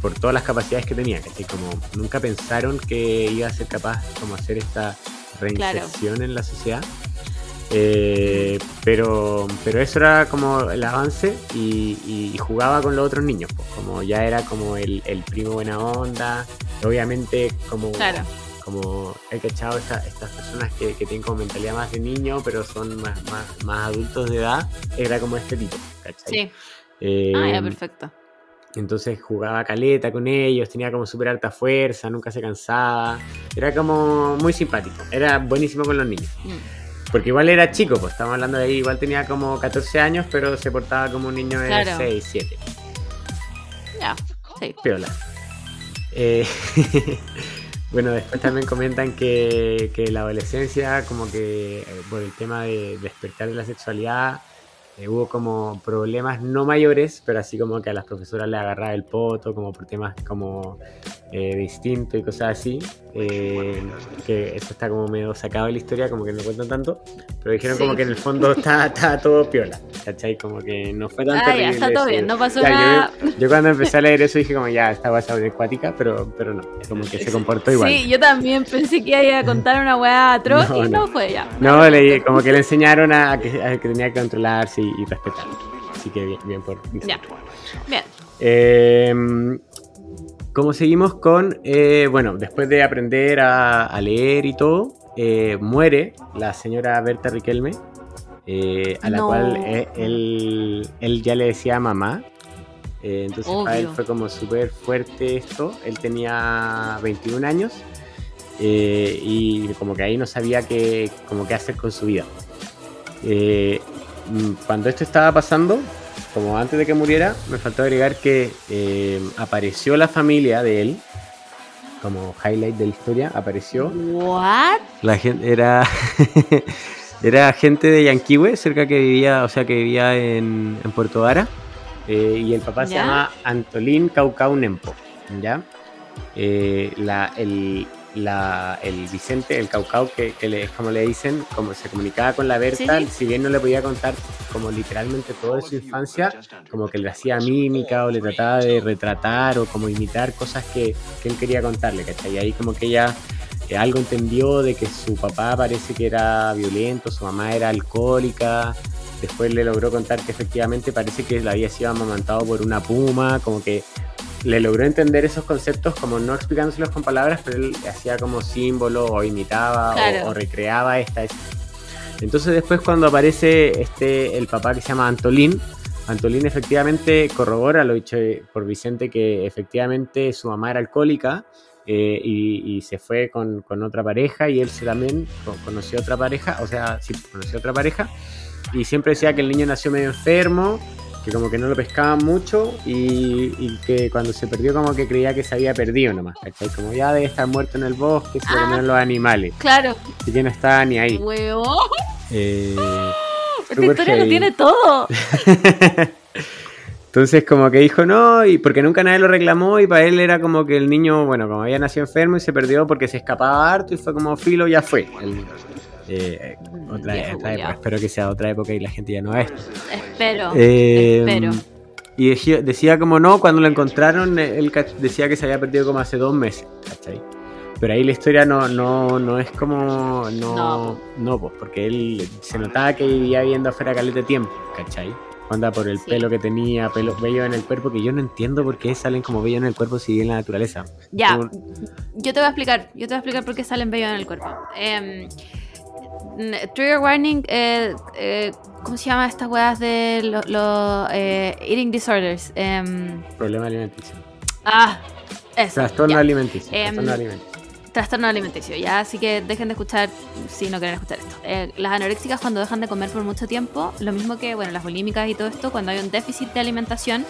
por todas las capacidades que tenían. Como nunca pensaron que iba a ser capaz como hacer esta reinserción en la sociedad. Eh, pero, pero eso era como el avance y, jugaba con los otros niños, pues, como ya era como el, primo buena onda, obviamente como, como he cachado estas personas que, tienen como mentalidad más de niño, pero son más, más, adultos de edad, era como este tipo, Sí. Eh, ah, ya, perfecto. Entonces jugaba caleta con ellos, tenía como súper alta fuerza, nunca se cansaba. Era como muy simpático, era buenísimo con los niños. Mm. Porque igual era chico, pues estamos hablando de ahí, igual tenía como 14 años, pero se portaba como un niño de 6, 7. Ya, sí. Piola. Eh, bueno, después también comentan que, la adolescencia, como que eh, por el tema de despertar de la sexualidad, eh, hubo como problemas no mayores, pero así como que a las profesoras le agarraba el poto, como por temas como eh, distintos y cosas así. Eh, que eso está como medio sacado de la historia, como que no cuentan tanto, pero dijeron como que en el fondo está, todo piola, ¿cachai? Como que no fue tan ah, Ya, está todo bien, no pasó nada. Yo, cuando empecé a leer eso dije como ya, esta a ser acuática, pero, pero no, como que se comportó igual. Sí, yo también pensé que iba a contar una weá atroz y no, fue ya. No, leí, como que le enseñaron a que, tenía que controlarse y, respetar. Así que bien, bien por... Ya, bien. Eh, como seguimos con, eh, bueno, después de aprender a, leer y todo, eh, muere la señora Berta Riquelme, eh, a la cual él, ya le decía mamá. entonces para él fue como súper fuerte esto. Él tenía 21 años y como que ahí no sabía qué, como qué hacer con su vida. Cuando esto estaba pasando, como antes de que muriera, me faltó agregar que eh, apareció la familia de él, como highlight de la historia, apareció. ¿What? La gente era. era gente de Yanquiwe, cerca que vivía, o sea, que vivía en, Puerto Vara. eh, y el papá se llama Antolín Caucau Nempo, ¿ya? Eh, la, el, la- el Vicente, el Caucau, que, que le- es como le dicen, como se comunicaba con la Berta, Sí, si bien no le podía contar como literalmente toda su infancia, como que le hacía mímica o le trataba de retratar o como imitar cosas que, que él quería contarle, ¿cachai? Y ahí como que ella eh, algo entendió de que su papá parece que era violento, su mamá era alcohólica, después le logró contar que efectivamente parece que la había sido amamantado por una puma, como que le logró entender esos conceptos como no explicándoselos con palabras, pero él hacía como símbolo o imitaba o- Claro. o, recreaba esta escena. Entonces después cuando aparece este el papá que se llama Antolín, Antolín efectivamente corrobora lo dicho por Vicente que efectivamente su mamá era alcohólica eh, y, y se fue con, con otra pareja y él se también co- conoció otra pareja, o sea, sí, conoció otra pareja y siempre decía que el niño nació medio enfermo, que como que no lo pescaban mucho y, y que cuando se perdió como que creía que se había perdido nomás, ¿cachai? Como ya debe estar muerto en el bosque, se Ah. los animales, Claro. y que no estaba ni ahí. Huevón. Eh, Esta Súper historia lo tiene todo. Entonces como que dijo no, y porque nunca nadie lo reclamó y para él era como que el niño, bueno, como había nacido enfermo y se perdió porque se escapaba harto y fue como filo, ya fue. El- eh, otra, Viejo otra época, espero que sea otra época y la gente ya no esto. Espero. Eh, espero. Y decía, decía como no, cuando lo encontraron, eh, él decía que se había perdido como hace dos meses, ¿cachai? Pero ahí la historia no, no, no es como. No, No. no, pues, porque él se notaba que vivía viendo afuera caleta tiempo, ¿cachai? Onda por el Sí. pelo que tenía, pelo bello en el cuerpo, que yo no entiendo por qué salen como bello en el cuerpo si en la naturaleza. Ya, Tú- yo te voy a explicar. Yo te voy a explicar por qué salen bellos en el cuerpo. N- trigger warning. eh, eh, ¿Cómo se llama estas weas de los eating disorders? Em, Problema alimenticio. ah, eso. Trastorno alimenticio. Em, trastorno alimenticio. Trastorno alimenticio, ya, así que dejen de escuchar si no quieren escuchar esto. Eh, las anoréxicas cuando dejan de comer por mucho tiempo, lo mismo que, bueno, las bulímicas y todo esto, cuando hay un déficit de alimentación,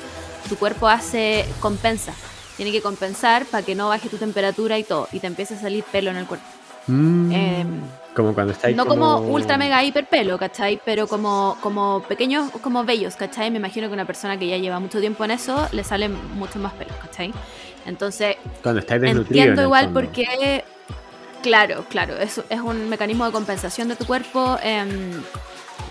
tu cuerpo hace, compensa. Tiene que compensar para que no baje tu temperatura y todo, y te empieza a salir pelo en el cuerpo. Mm, em, como cuando estáis No como ultra mega hiper pelo, ¿cachai? Pero como, como pequeños, como bellos, ¿cachai? Me imagino que una persona que ya lleva mucho tiempo en eso le salen muchos más pelos, ¿cachai? Entonces, Cuando estáis desnutrido. en Entiendo igual fondo. porque, claro, claro, es, es un mecanismo de compensación de tu cuerpo em,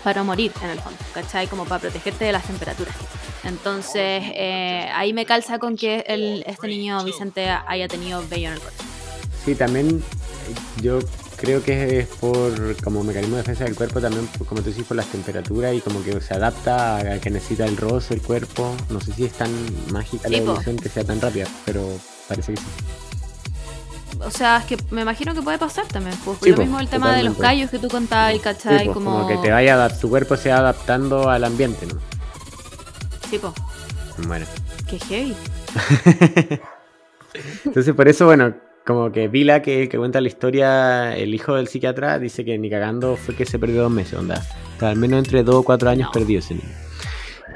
para morir en el fondo, ¿cachai? Como para protegerte de las temperaturas. Entonces, eh, ahí me calza con que el, este niño Vicente haya tenido vello en el cuerpo. Sí, también eh, yo creo que es por como mecanismo de defensa del cuerpo también, por- como tú dices, por las temperaturas y como que se adapta a que necesita el roce el cuerpo. No sé si es tan mágica la evolución que sea tan rápida, pero parece que sí. O sea, es que me imagino que puede pasar también. Pues, Sí, lo mismo el tema de los callos que tú contabas, ¿cachai? pues, como... como que te vaya tu cuerpo se va adaptando al ambiente, ¿no? Sí, po. Bueno. Qué heavy. Entonces por eso, bueno, como que Vila, que, que cuenta la historia, el hijo del psiquiatra, dice que ni cagando fue que se perdió dos meses, onda. Estaba al menos entre dos o cuatro años perdido ese niño.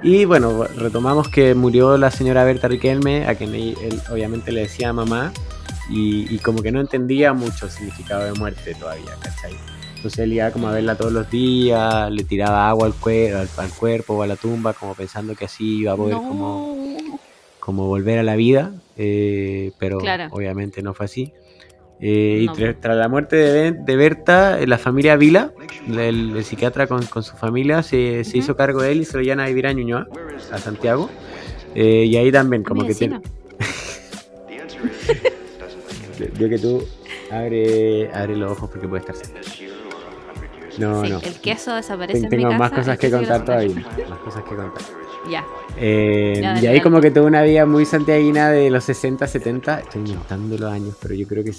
Y bueno, retomamos que murió la señora Berta Riquelme, a quien él, él obviamente le decía mamá, y, y como que no entendía mucho el significado de muerte todavía, ¿cachai? Entonces él iba como a verla todos los días, le tiraba agua al, cuer- al, al cuerpo o a la tumba, como pensando que así iba a poder No. como volver a la vida, eh, pero Claro. obviamente no fue así. Eh, No. Y tra- tras la muerte de, Ben- de Berta, eh, la familia Vila, el, el psiquiatra con, con su familia, se, hizo cargo de él y se lo llevan a vivir a Ñuñoa, a Santiago. Eh, y ahí también, como Mi que vecino. tiene. Yo que tú abre, abre los ojos porque puede estar cerca. No, Sí, no. el queso desaparece Ten- en mi Tengo casa. más cosas que contar todavía. Más cosas que contar. Ya. Eh, Ya, y ahí dale. como que tuve una vida muy santiaguina de los 60, 70. Estoy inventando los años, pero yo creo que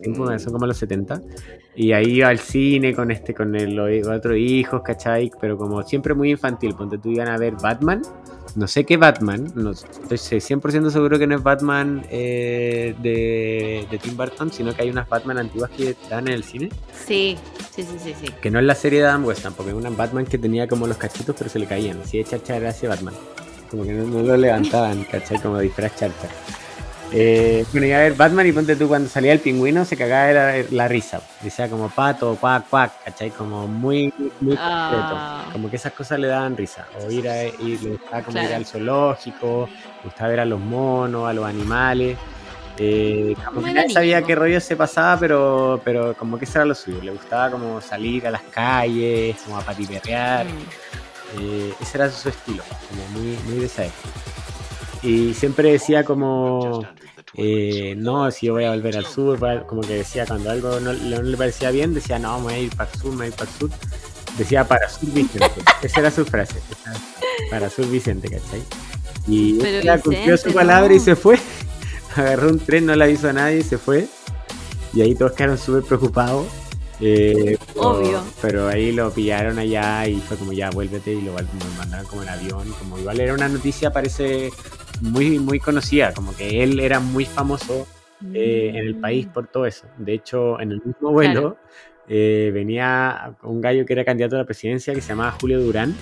tiempo son como los 70. Y ahí iba al cine con este con el, los otros hijos, ¿cachai? Pero como siempre muy infantil. Ponte tú iban a ver Batman. No sé qué Batman. No, estoy 100% seguro que no es Batman eh, de, de Tim Burton, sino que hay unas Batman antiguas que dan en el cine. Sí, sí, sí, sí, sí. Que no es la serie de Adam West tampoco, es una Batman que tenía como los cachitos pero se le caían. Así de charcha era ese Batman. Como que no, no lo levantaban, ¿cachai? Como disfraz charcha. Eh, bueno, iba a ver Batman y ponte tú cuando salía el pingüino se cagaba la, la risa. Decía como pato, cuac, cuac, ¿cachai? Como muy, muy Ah. concreto. Como que esas cosas le daban risa. O ir a ir, le gustaba como ir al zoológico, le gustaba ver a los monos, a los animales. Eh, como que nadie sabía qué rollo se pasaba, pero, pero como que eso era lo suyo. Le gustaba como salir a las calles, como a patiperrear. Mm. Eh, ese era su estilo, como muy, muy de esa época. Y siempre decía como, eh, no, si yo voy a volver al sur, como que decía cuando algo no, no le parecía bien, decía, no, me voy a ir para el sur, me voy a ir para el sur. Decía para sur Vicente, esa era su frase, para sur Vicente, ¿cachai? Y Pero ella cumplió su palabra y se fue, agarró un tren, no le avisó a nadie y se fue. Y ahí todos quedaron súper preocupados. eh, pero- Obvio. Pero ahí lo pillaron allá y fue como ya vuélvete y lo mandaron como en avión. Como igual era una noticia, parece muy, muy conocida. Como que él era muy famoso eh, en el país por todo eso. De hecho, en el mismo vuelo eh, venía un gallo que era candidato a la presidencia que se llamaba Julio Durán.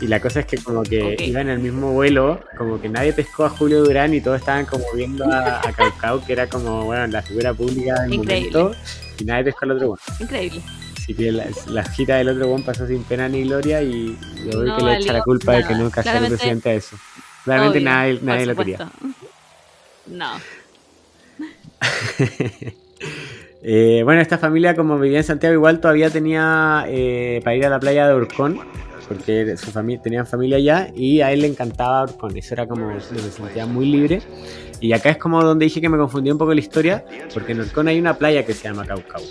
Y la cosa es que como que Ok. iba en el mismo vuelo, como que nadie pescó a Julio Durán y todos estaban como viendo a, a Caucau, que era como, bueno, la figura pública del Increíble. momento, y nadie pescó al otro bueno. Increíble. Así que la, la hojita del otro buen pasó sin pena ni gloria y yo veo No que le echa la culpa de que nunca Claramente- presidente a eso. Claramente Obvio, nadie, nadie lo quería. No. Eh, bueno, esta familia, como vivía en Santiago, igual todavía tenía eh, para ir a la playa de Orcón, porque su familia tenían familia allá y a él le encantaba Orcón. Eso era como se sentía muy libre. Y acá es como donde dije que me confundí un poco la historia, porque en Orcón hay una playa que se llama Caucau.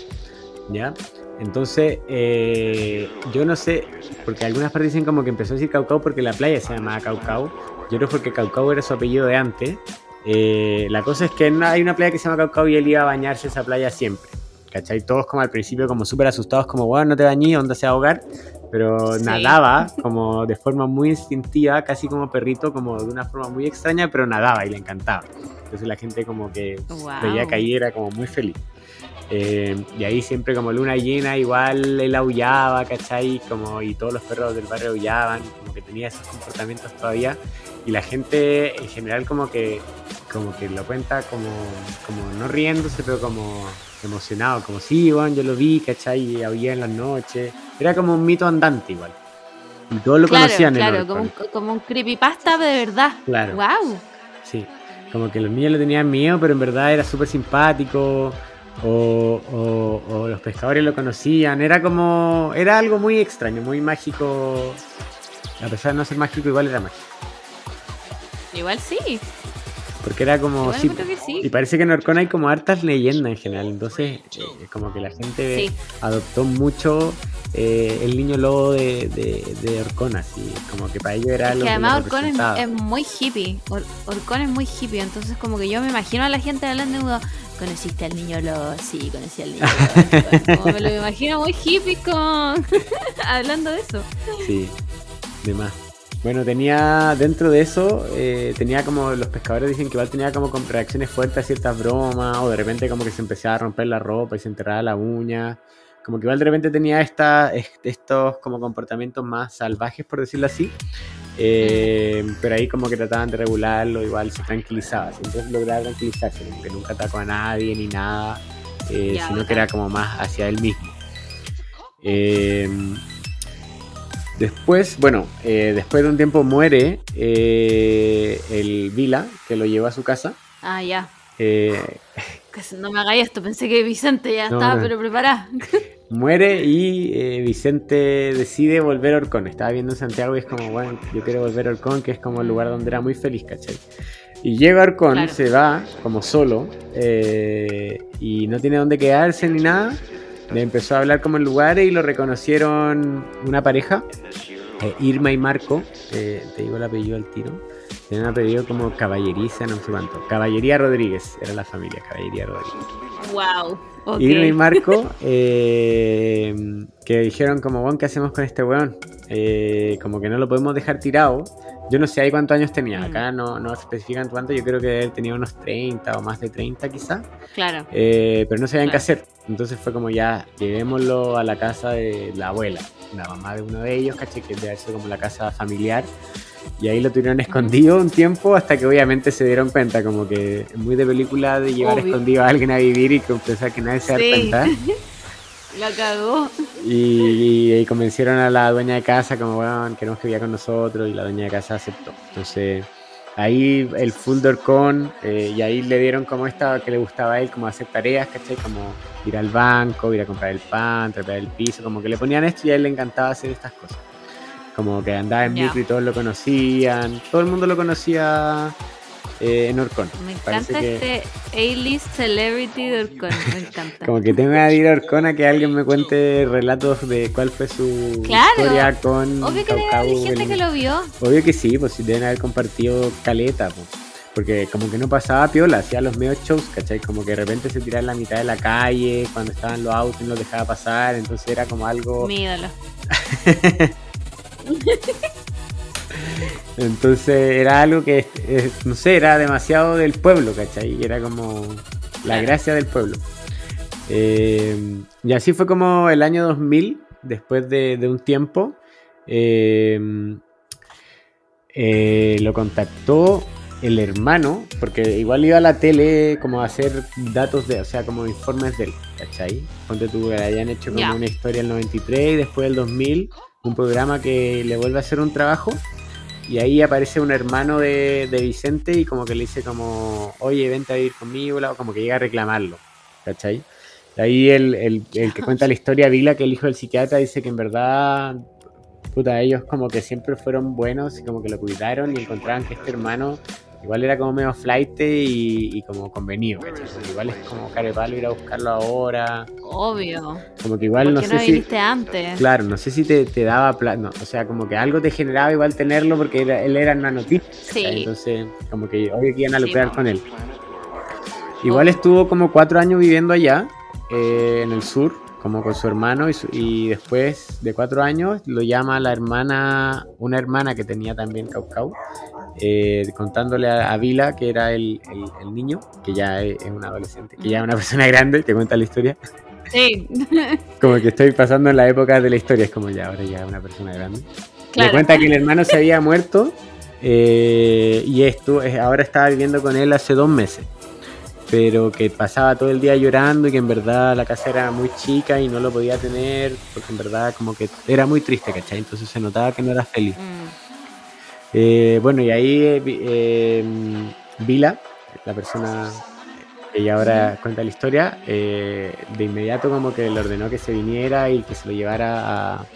¿Ya? Entonces, eh, yo no sé, porque algunas partes dicen como que empezó a decir Caucau porque la playa se llamaba Caucau. Yo creo porque Caucau era su apellido de antes. Eh, la cosa es que hay una playa que se llama Caucau y él iba a bañarse esa playa siempre. ¿Cachai? Todos como al principio como súper asustados, como, bueno, no te bañes, onda se va a ahogar. Pero Sí. nadaba como de forma muy instintiva, casi como perrito, como de una forma muy extraña, pero nadaba y le encantaba. Entonces la gente como que Wow. veía que ahí era como muy feliz. Eh, y ahí siempre como luna llena, igual él aullaba, ¿cachai? Como, y todos los perros del barrio aullaban, como que tenía esos comportamientos todavía. Y la gente en general como que, como que lo cuenta como, como no riéndose, pero como emocionado, como sí, bueno, yo lo vi, ¿cachai? Y aullaba en las noches. Era como un mito andante igual. Y todos lo Claro, conocían claro, como un, como un creepypasta de verdad. Claro. Wow. Sí, como que los niños le tenían miedo, pero en verdad era súper simpático. O, o- o los pescadores lo conocían. Era como. Era algo muy extraño, muy mágico. A pesar de no ser mágico, igual era mágico. Igual sí. Porque era como. Igual sí, creo que sí. y parece que en Orcón hay como hartas leyendas en general. Entonces, eh, como que la gente Sí. adoptó mucho eh, el niño lobo de, de, de Orcón, así. Como que para ellos era Es algo que además lo Orcón es, muy hippie. Or- Orcón es muy hippie, entonces como que yo me imagino a la gente hablando de ¿conociste al niño lobo? Sí, conocí al niño lobo. Como me lo imagino muy hippie con... hablando de eso. Sí, de más. Bueno, tenía dentro de eso, eh, tenía como los pescadores dicen que igual tenía como con reacciones fuertes a ciertas bromas, o de repente como que se empezaba a romper la ropa y se enterraba la uña. Como que igual de repente tenía esta, est- estos como comportamientos más salvajes, por decirlo así. Eh, pero ahí como que trataban de regularlo, igual se tranquilizaba. Entonces lograba tranquilizarse, que nunca atacó a nadie ni nada, eh, Ya, sino que era como más hacia él mismo. Eh, Después, bueno, después de un tiempo muere el Vila, que lo llevó a su casa. Ah, ya. No me hagáis esto, pensé que Vicente ya No, estaba no. pero preparada. muere y eh, Vicente decide volver a Orcón. Estaba viendo en Santiago y es como, bueno, yo quiero volver a Orcón, que es como el lugar donde era muy feliz, ¿cachai? Y llega Orcón, Claro. se va como solo eh, y no tiene dónde quedarse ni nada. Le empezó a hablar como en lugares y lo reconocieron una pareja, eh, Irma y Marco, eh, te digo el apellido al tiro. Tienen un apellido como Caballeriza, no sé cuánto. Caballería Rodríguez, era la familia, Caballería Rodríguez. wow. Ok. Irma y Marco, eh, que dijeron como, bueno, ¿qué hacemos con este weón? Eh, como que no lo podemos dejar tirado. Yo no sé ahí cuántos años tenía, acá no, no especifican cuánto, yo creo que él tenía unos 30 o más de 30 quizá, Claro. eh, pero no sabían qué Claro. hacer. Entonces fue como ya, llevémoslo a la casa de la abuela, la mamá de uno de ellos, caché que debe ser como la casa familiar. Y ahí lo tuvieron escondido un tiempo hasta que obviamente se dieron cuenta, como que es muy de película de llevar Obvio. escondido a alguien a vivir y pensar que nadie se da Sí. cuenta. La cagó. Y, y convencieron a la dueña de casa como, bueno, queremos que viva con nosotros y la dueña de casa aceptó. Entonces ahí el full Dorcon eh, y ahí le dieron como esta que le gustaba a él, como hacer tareas, ¿cachai? Como ir al banco, ir a comprar el pan, trapear el piso, como que le ponían esto y a él le encantaba hacer estas cosas. Como que andaba en micro y todos lo conocían, todo el mundo lo conocía eh, en Orcon. Me encanta este A-list celebrity de Orcon. Me encanta. Como que tengo que ir a Orcon a que alguien me cuente relatos de cuál fue su Claro. historia con Obvio que debe haber gente en- que lo vio. Obvio que sí, pues deben haber compartido caleta, pues. Porque como que no pasaba piola, hacía los medios shows, ¿cachai? Como que de repente se tiraba en la mitad de la calle, cuando estaban los autos y no los dejaba pasar, entonces era como algo... Mi ídolo. Entonces era algo que, eh, no sé, era demasiado del pueblo, ¿cachai? Era como la gracia del pueblo. Eh, y así fue como el año 2000, después de, de un tiempo, eh, eh, lo contactó el hermano, porque igual iba a la tele como a hacer datos de, o sea, como informes del, ¿cachai? Ponte tú que hayan hecho como una historia el 93 y después el 2000, un programa que le vuelve a hacer un trabajo y ahí aparece un hermano de, de Vicente y como que le dice como, oye, vente a vivir conmigo, bla, como que llega a reclamarlo, ¿cachai? Ahí el, el- el que cuenta la historia, Vila, que el hijo del psiquiatra, dice que en verdad, puta, ellos como que siempre fueron buenos y como que lo cuidaron y encontraban que este hermano igual era como medio flight y, y como convenido, igual es como carepalo ir a buscarlo ahora, Obvio. como que igual no ¿Por qué sé no si... viniste antes? Claro, no sé si te, te daba plata, o sea, como que algo te generaba igual tenerlo porque era- él era una noticia. Sí. Entonces, como que obvio que iban a lucrar no. con él. Igual estuvo como cuatro años viviendo allá, eh, en el sur, como con su hermano, y, su- y después de cuatro años lo llama la hermana, una hermana que tenía también Caucau, eh, contándole a, a Vila, que era el, el- el niño, que ya es, es un adolescente, que ya es una persona grande, que cuenta la historia. Sí. Como que estoy pasando en la época de la historia, es como ya, ahora ya es una persona grande. Le Claro. cuenta que el hermano se había muerto eh, y esto, ahora estaba viviendo con él hace dos meses. Pero que pasaba todo el día llorando y que en verdad la casa era muy chica y no lo podía tener, porque en verdad como que era muy triste, ¿cachai? Entonces se notaba que no era feliz. Mm. Eh, bueno, y ahí eh, eh, Vila, la persona ya ahora cuenta la historia, eh, de inmediato como que le ordenó que se viniera y que se lo llevara a,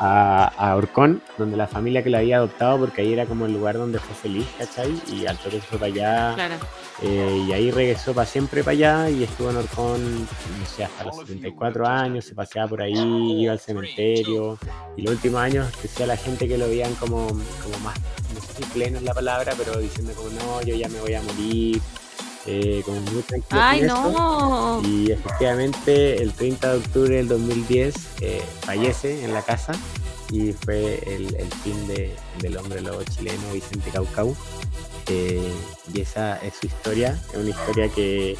a, a Orcón, donde la familia que la había adoptado, porque ahí era como el lugar donde fue feliz, ¿cachai? Y al toque se fue para allá, Claro. eh, y ahí regresó para siempre para allá y estuvo en Orcón, no sé, hasta los 74 años, se paseaba por ahí, iba al cementerio, y los últimos años decía la gente que lo veían como, como más, no sé si pleno es la palabra, pero diciendo como no, yo ya me voy a morir, eh, muy tranquilo. Ay, con no. Y efectivamente el 30 de octubre del 2010 eh, fallece en la casa y fue el, el fin de- del hombre lobo chileno Vicente Caucau. Eh, y esa es su historia, es una historia que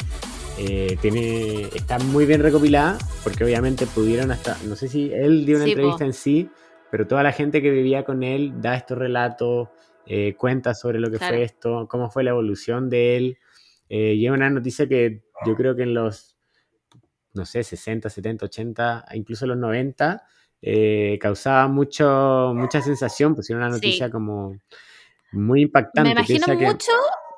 eh, tiene está muy bien recopilada porque obviamente pudieron hasta, no sé si él dio una Sí, entrevista po. en sí, pero toda la gente que vivía con él da estos relatos, eh, cuenta sobre lo que Claro. fue esto, cómo fue la evolución de él. Eh, y es una noticia que yo creo que en los, no sé, 60, 70, 80, incluso los 90, eh, causaba mucho, mucha sensación, pues era una Sí. noticia como muy impactante. Me imagino Piensa que- mucho,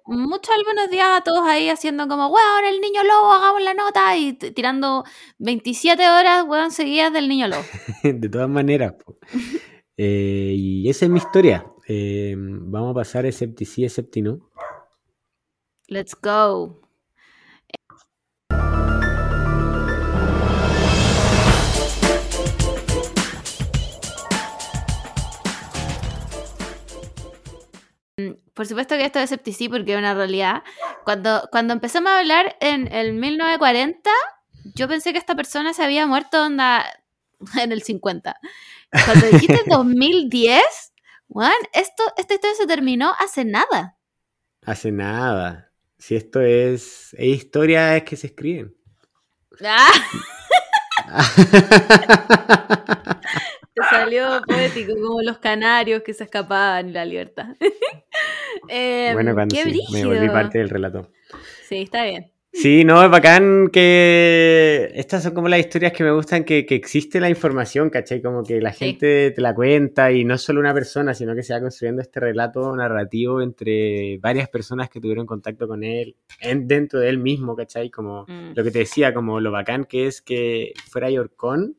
mucho algunos días a todos ahí haciendo como, weón, el niño lobo, hagamos la nota y t- tirando 27 horas, weón, seguidas del niño lobo. de todas maneras. Eh, y esa es mi historia. Eh, vamos a pasar a Septicí, Septino. Let's go. Mm, Por supuesto que esto es escepticí porque es una realidad. Cuando, cuando empezamos a hablar en el 1940, yo pensé que esta persona se había muerto onda en el 50. Cuando dijiste 2010, weón, esto, esta historia se terminó hace nada. Hace nada. Si esto es, es historia, es que se escriben. Ah, Te salió poético, como los canarios que se escapaban y la libertad. Em, bueno, cuando sí, me volví parte del relato. Sí, está bien. Sí, no, es bacán que estas son como las historias que me gustan, que, que existe la información, ¿cachai? Como que la Sí. gente te la cuenta y no solo una persona, sino que se va construyendo este relato narrativo entre varias personas que tuvieron contacto con él, en- dentro de él mismo, ¿cachai? Como Mm. lo que te decía, como lo bacán que es que fuera Yorkon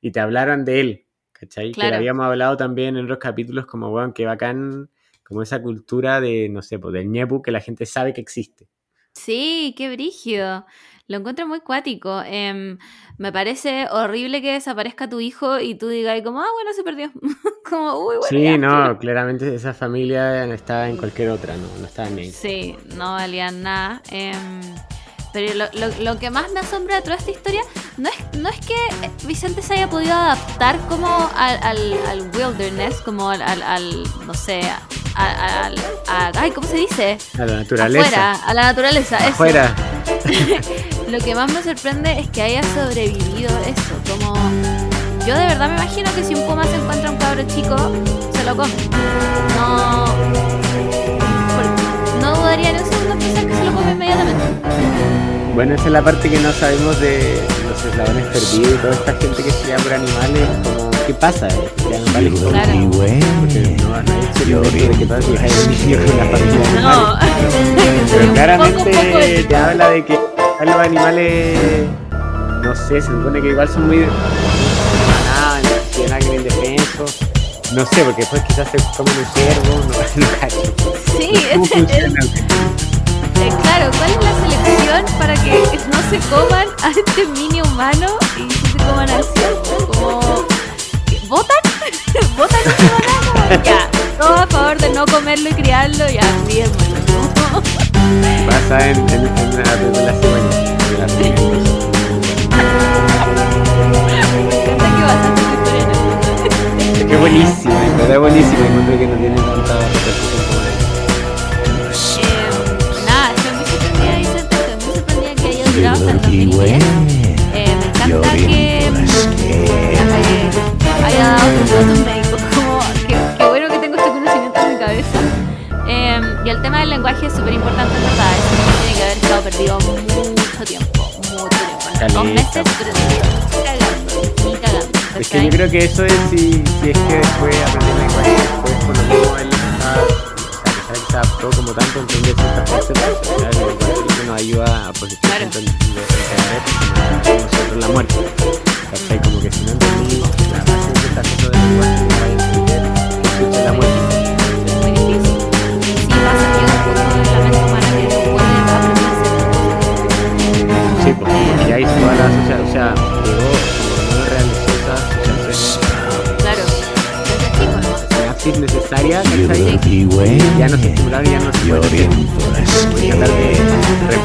y te hablaran de él, ¿cachai? Que le habíamos hablado también en otros capítulos, como, weón, que bacán, como esa cultura de, no sé, pues del ñepu que la gente sabe que existe. Sí, qué brígido. Lo encuentro muy cuático. Em, me parece horrible que desaparezca tu hijo y tú digas como, ah, bueno, se perdió. como, uy, bueno. Sí, no, filo". claramente esa familia estaba en cualquier otra, no, no estaba en ahí. Sí, no valían nada. Em, pero lo, lo- lo que más me asombra de toda esta historia no es, no es que Vicente se haya podido adaptar como al, al, al wilderness, como al, no sé, a- al- a- ay, ¿cómo se dice? A la naturaleza. Afuera, a la naturaleza. eso. Afuera. Lo que más me sorprende es que haya sobrevivido eso. Como yo de verdad me imagino que si un puma se encuentra un cabro chico, se lo come. No. No dudaría en pensar inmediatamente. Bueno, esa es la parte que no sabemos de los eslabones perdidos y toda esta gente que se llama por animales, como, ¿qué pasa? Eh, animales Claro. Porque no, no de con la familia de No. Pero claramente poco, poco de- te habla de que los animales, no sé, se supone que igual son muy manada, tienen alguien indefenso. No sé, porque después quizás se comen un ciervo, no, no cacho. Sí, ¿Cómo es- es-? Eh, claro, ¿cuál es la selección para que no se coman a este mini humano y se coman al ciervo? Como, ¿Votan? ¿Votan ese banano? Ya, todo a favor de no comerlo y criarlo, ya, bien, bueno. Pasa en, en, en película la eso. Es que verdad es buenísima, encuentro que no tiene tanta repercusión que haya durado hasta el 2010. Eh, me encanta que eh, haya dado tus datos médicos, como que, que bueno que tengo este conocimiento en mi cabeza. Eh, y el tema del lenguaje es súper importante, verdad. Niño tiene que haber estado perdido mucho tiempo, mucho tiempo. Dos meses, pero cagando, ni cagando. Es que yo creo que eso es si, si es que después aprender lenguaje, después por lo mismo él se adaptó como tanto, entender ciertas cosas, pues, sí nos ayuda a Claro. tanto el- de entender nosotros la muerte. ¿Cachai? Como que si no entendí la base de ciertas cosas del lenguaje, no vais a entender muerte. Es. Y que de la que hacer Sí, pues que ya hizo toda la sociedad, o sea, necesaria, ¿cachai? Ya no se estimulaba, ya no se puede de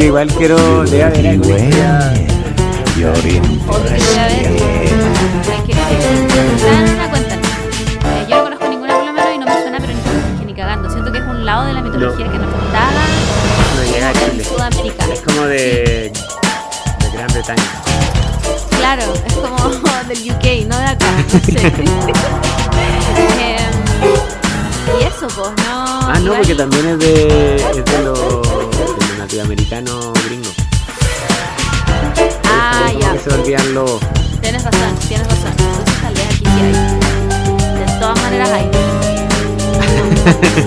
yo igual quiero. Voy a ver. Eh, yo no conozco ninguna por lo menos y no me suena, pero ni, que ni cagando. Siento que es un lado de la mitología que no está No llega a en Chile. Sudamérica. Es como de. de Gran Bretaña. Claro, es como del UK, no de acá, no sé. Em, y eso, pues, no. Ah, no, igual- porque también es de. es de los. de Los. Tienes razón, tienes razón. Entonces tal vez aquí sí hay. De todas maneras hay.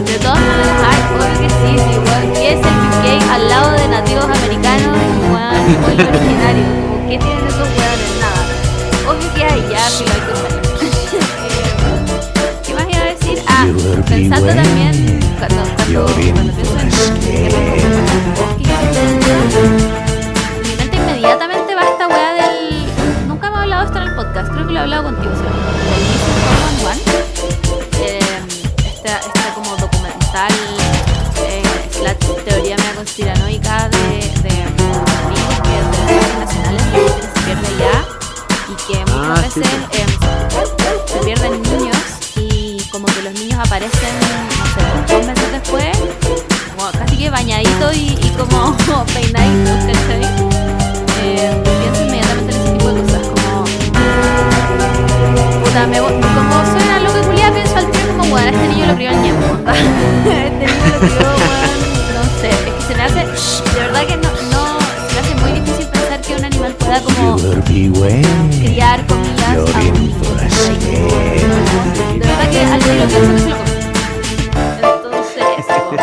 De todas maneras hay, obvio que sí, sí, weón. ¿Qué es el UK al lado de nativos americanos y muy originario? Como, ¿Qué tienen esos weones? Nada. Obvio que hay, ya, filo, hay que usarlo. ¿Qué más iba a decir? Ah, pensando también, cuando, cuando, cuando hablado contigo, solamente.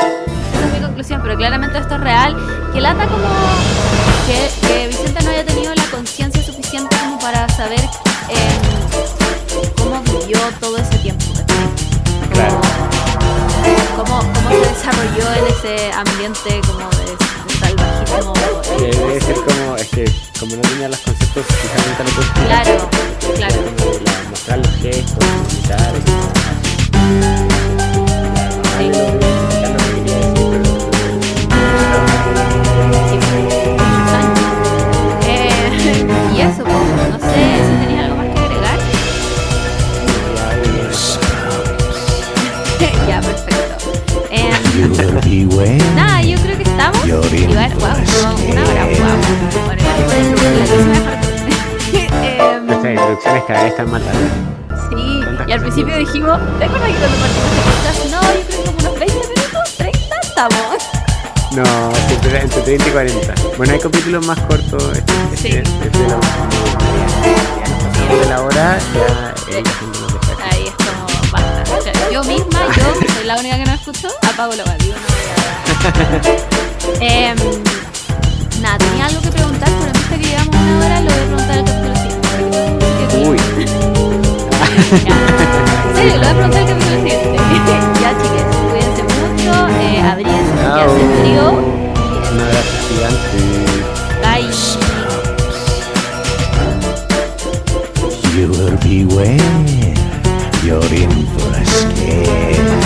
Esa es mi conclusión, pero claramente esto es real. Que lata como que, que Vicente no haya tenido la conciencia suficiente como para saber em, cómo vivió todo ese tiempo. Claro. Cómo, cómo se desarrolló en ese ambiente como de, de salvajismo. Que debe ser como. es que como no tenía los conceptos fijamente lo. Claro, claro. Como la- mostrar los gestos, imitar. Nada, yo creo que estamos. Igual, wow, una hora, wow. Bueno. Em, introducciones cada vez están más largas. Sí, ¿Cuántas y al principio dijimos, ¿te acuerdas que cuando partimos este podcast? No, yo creo que como unos 20 minutos, 30 estamos. No, siempre entre 30 y 40. Bueno, hay capítulos más cortos. Este, Sí. este, este de la, hora, ya eh, yo misma, yo, que soy la única que no escucho, apago la radio, no. Em, nada, tenía algo que preguntar, pero en vista que llevamos una hora, lo voy a preguntar al capítulo siguiente. para que todo el mundo se quede Uy, Ya. En serio, lo voy a preguntar al capítulo siguiente. ya, chiques, cuídense mucho, eh, abríense, que hace frío. un abrazo gigante. Bye. You will. You're in for a scare.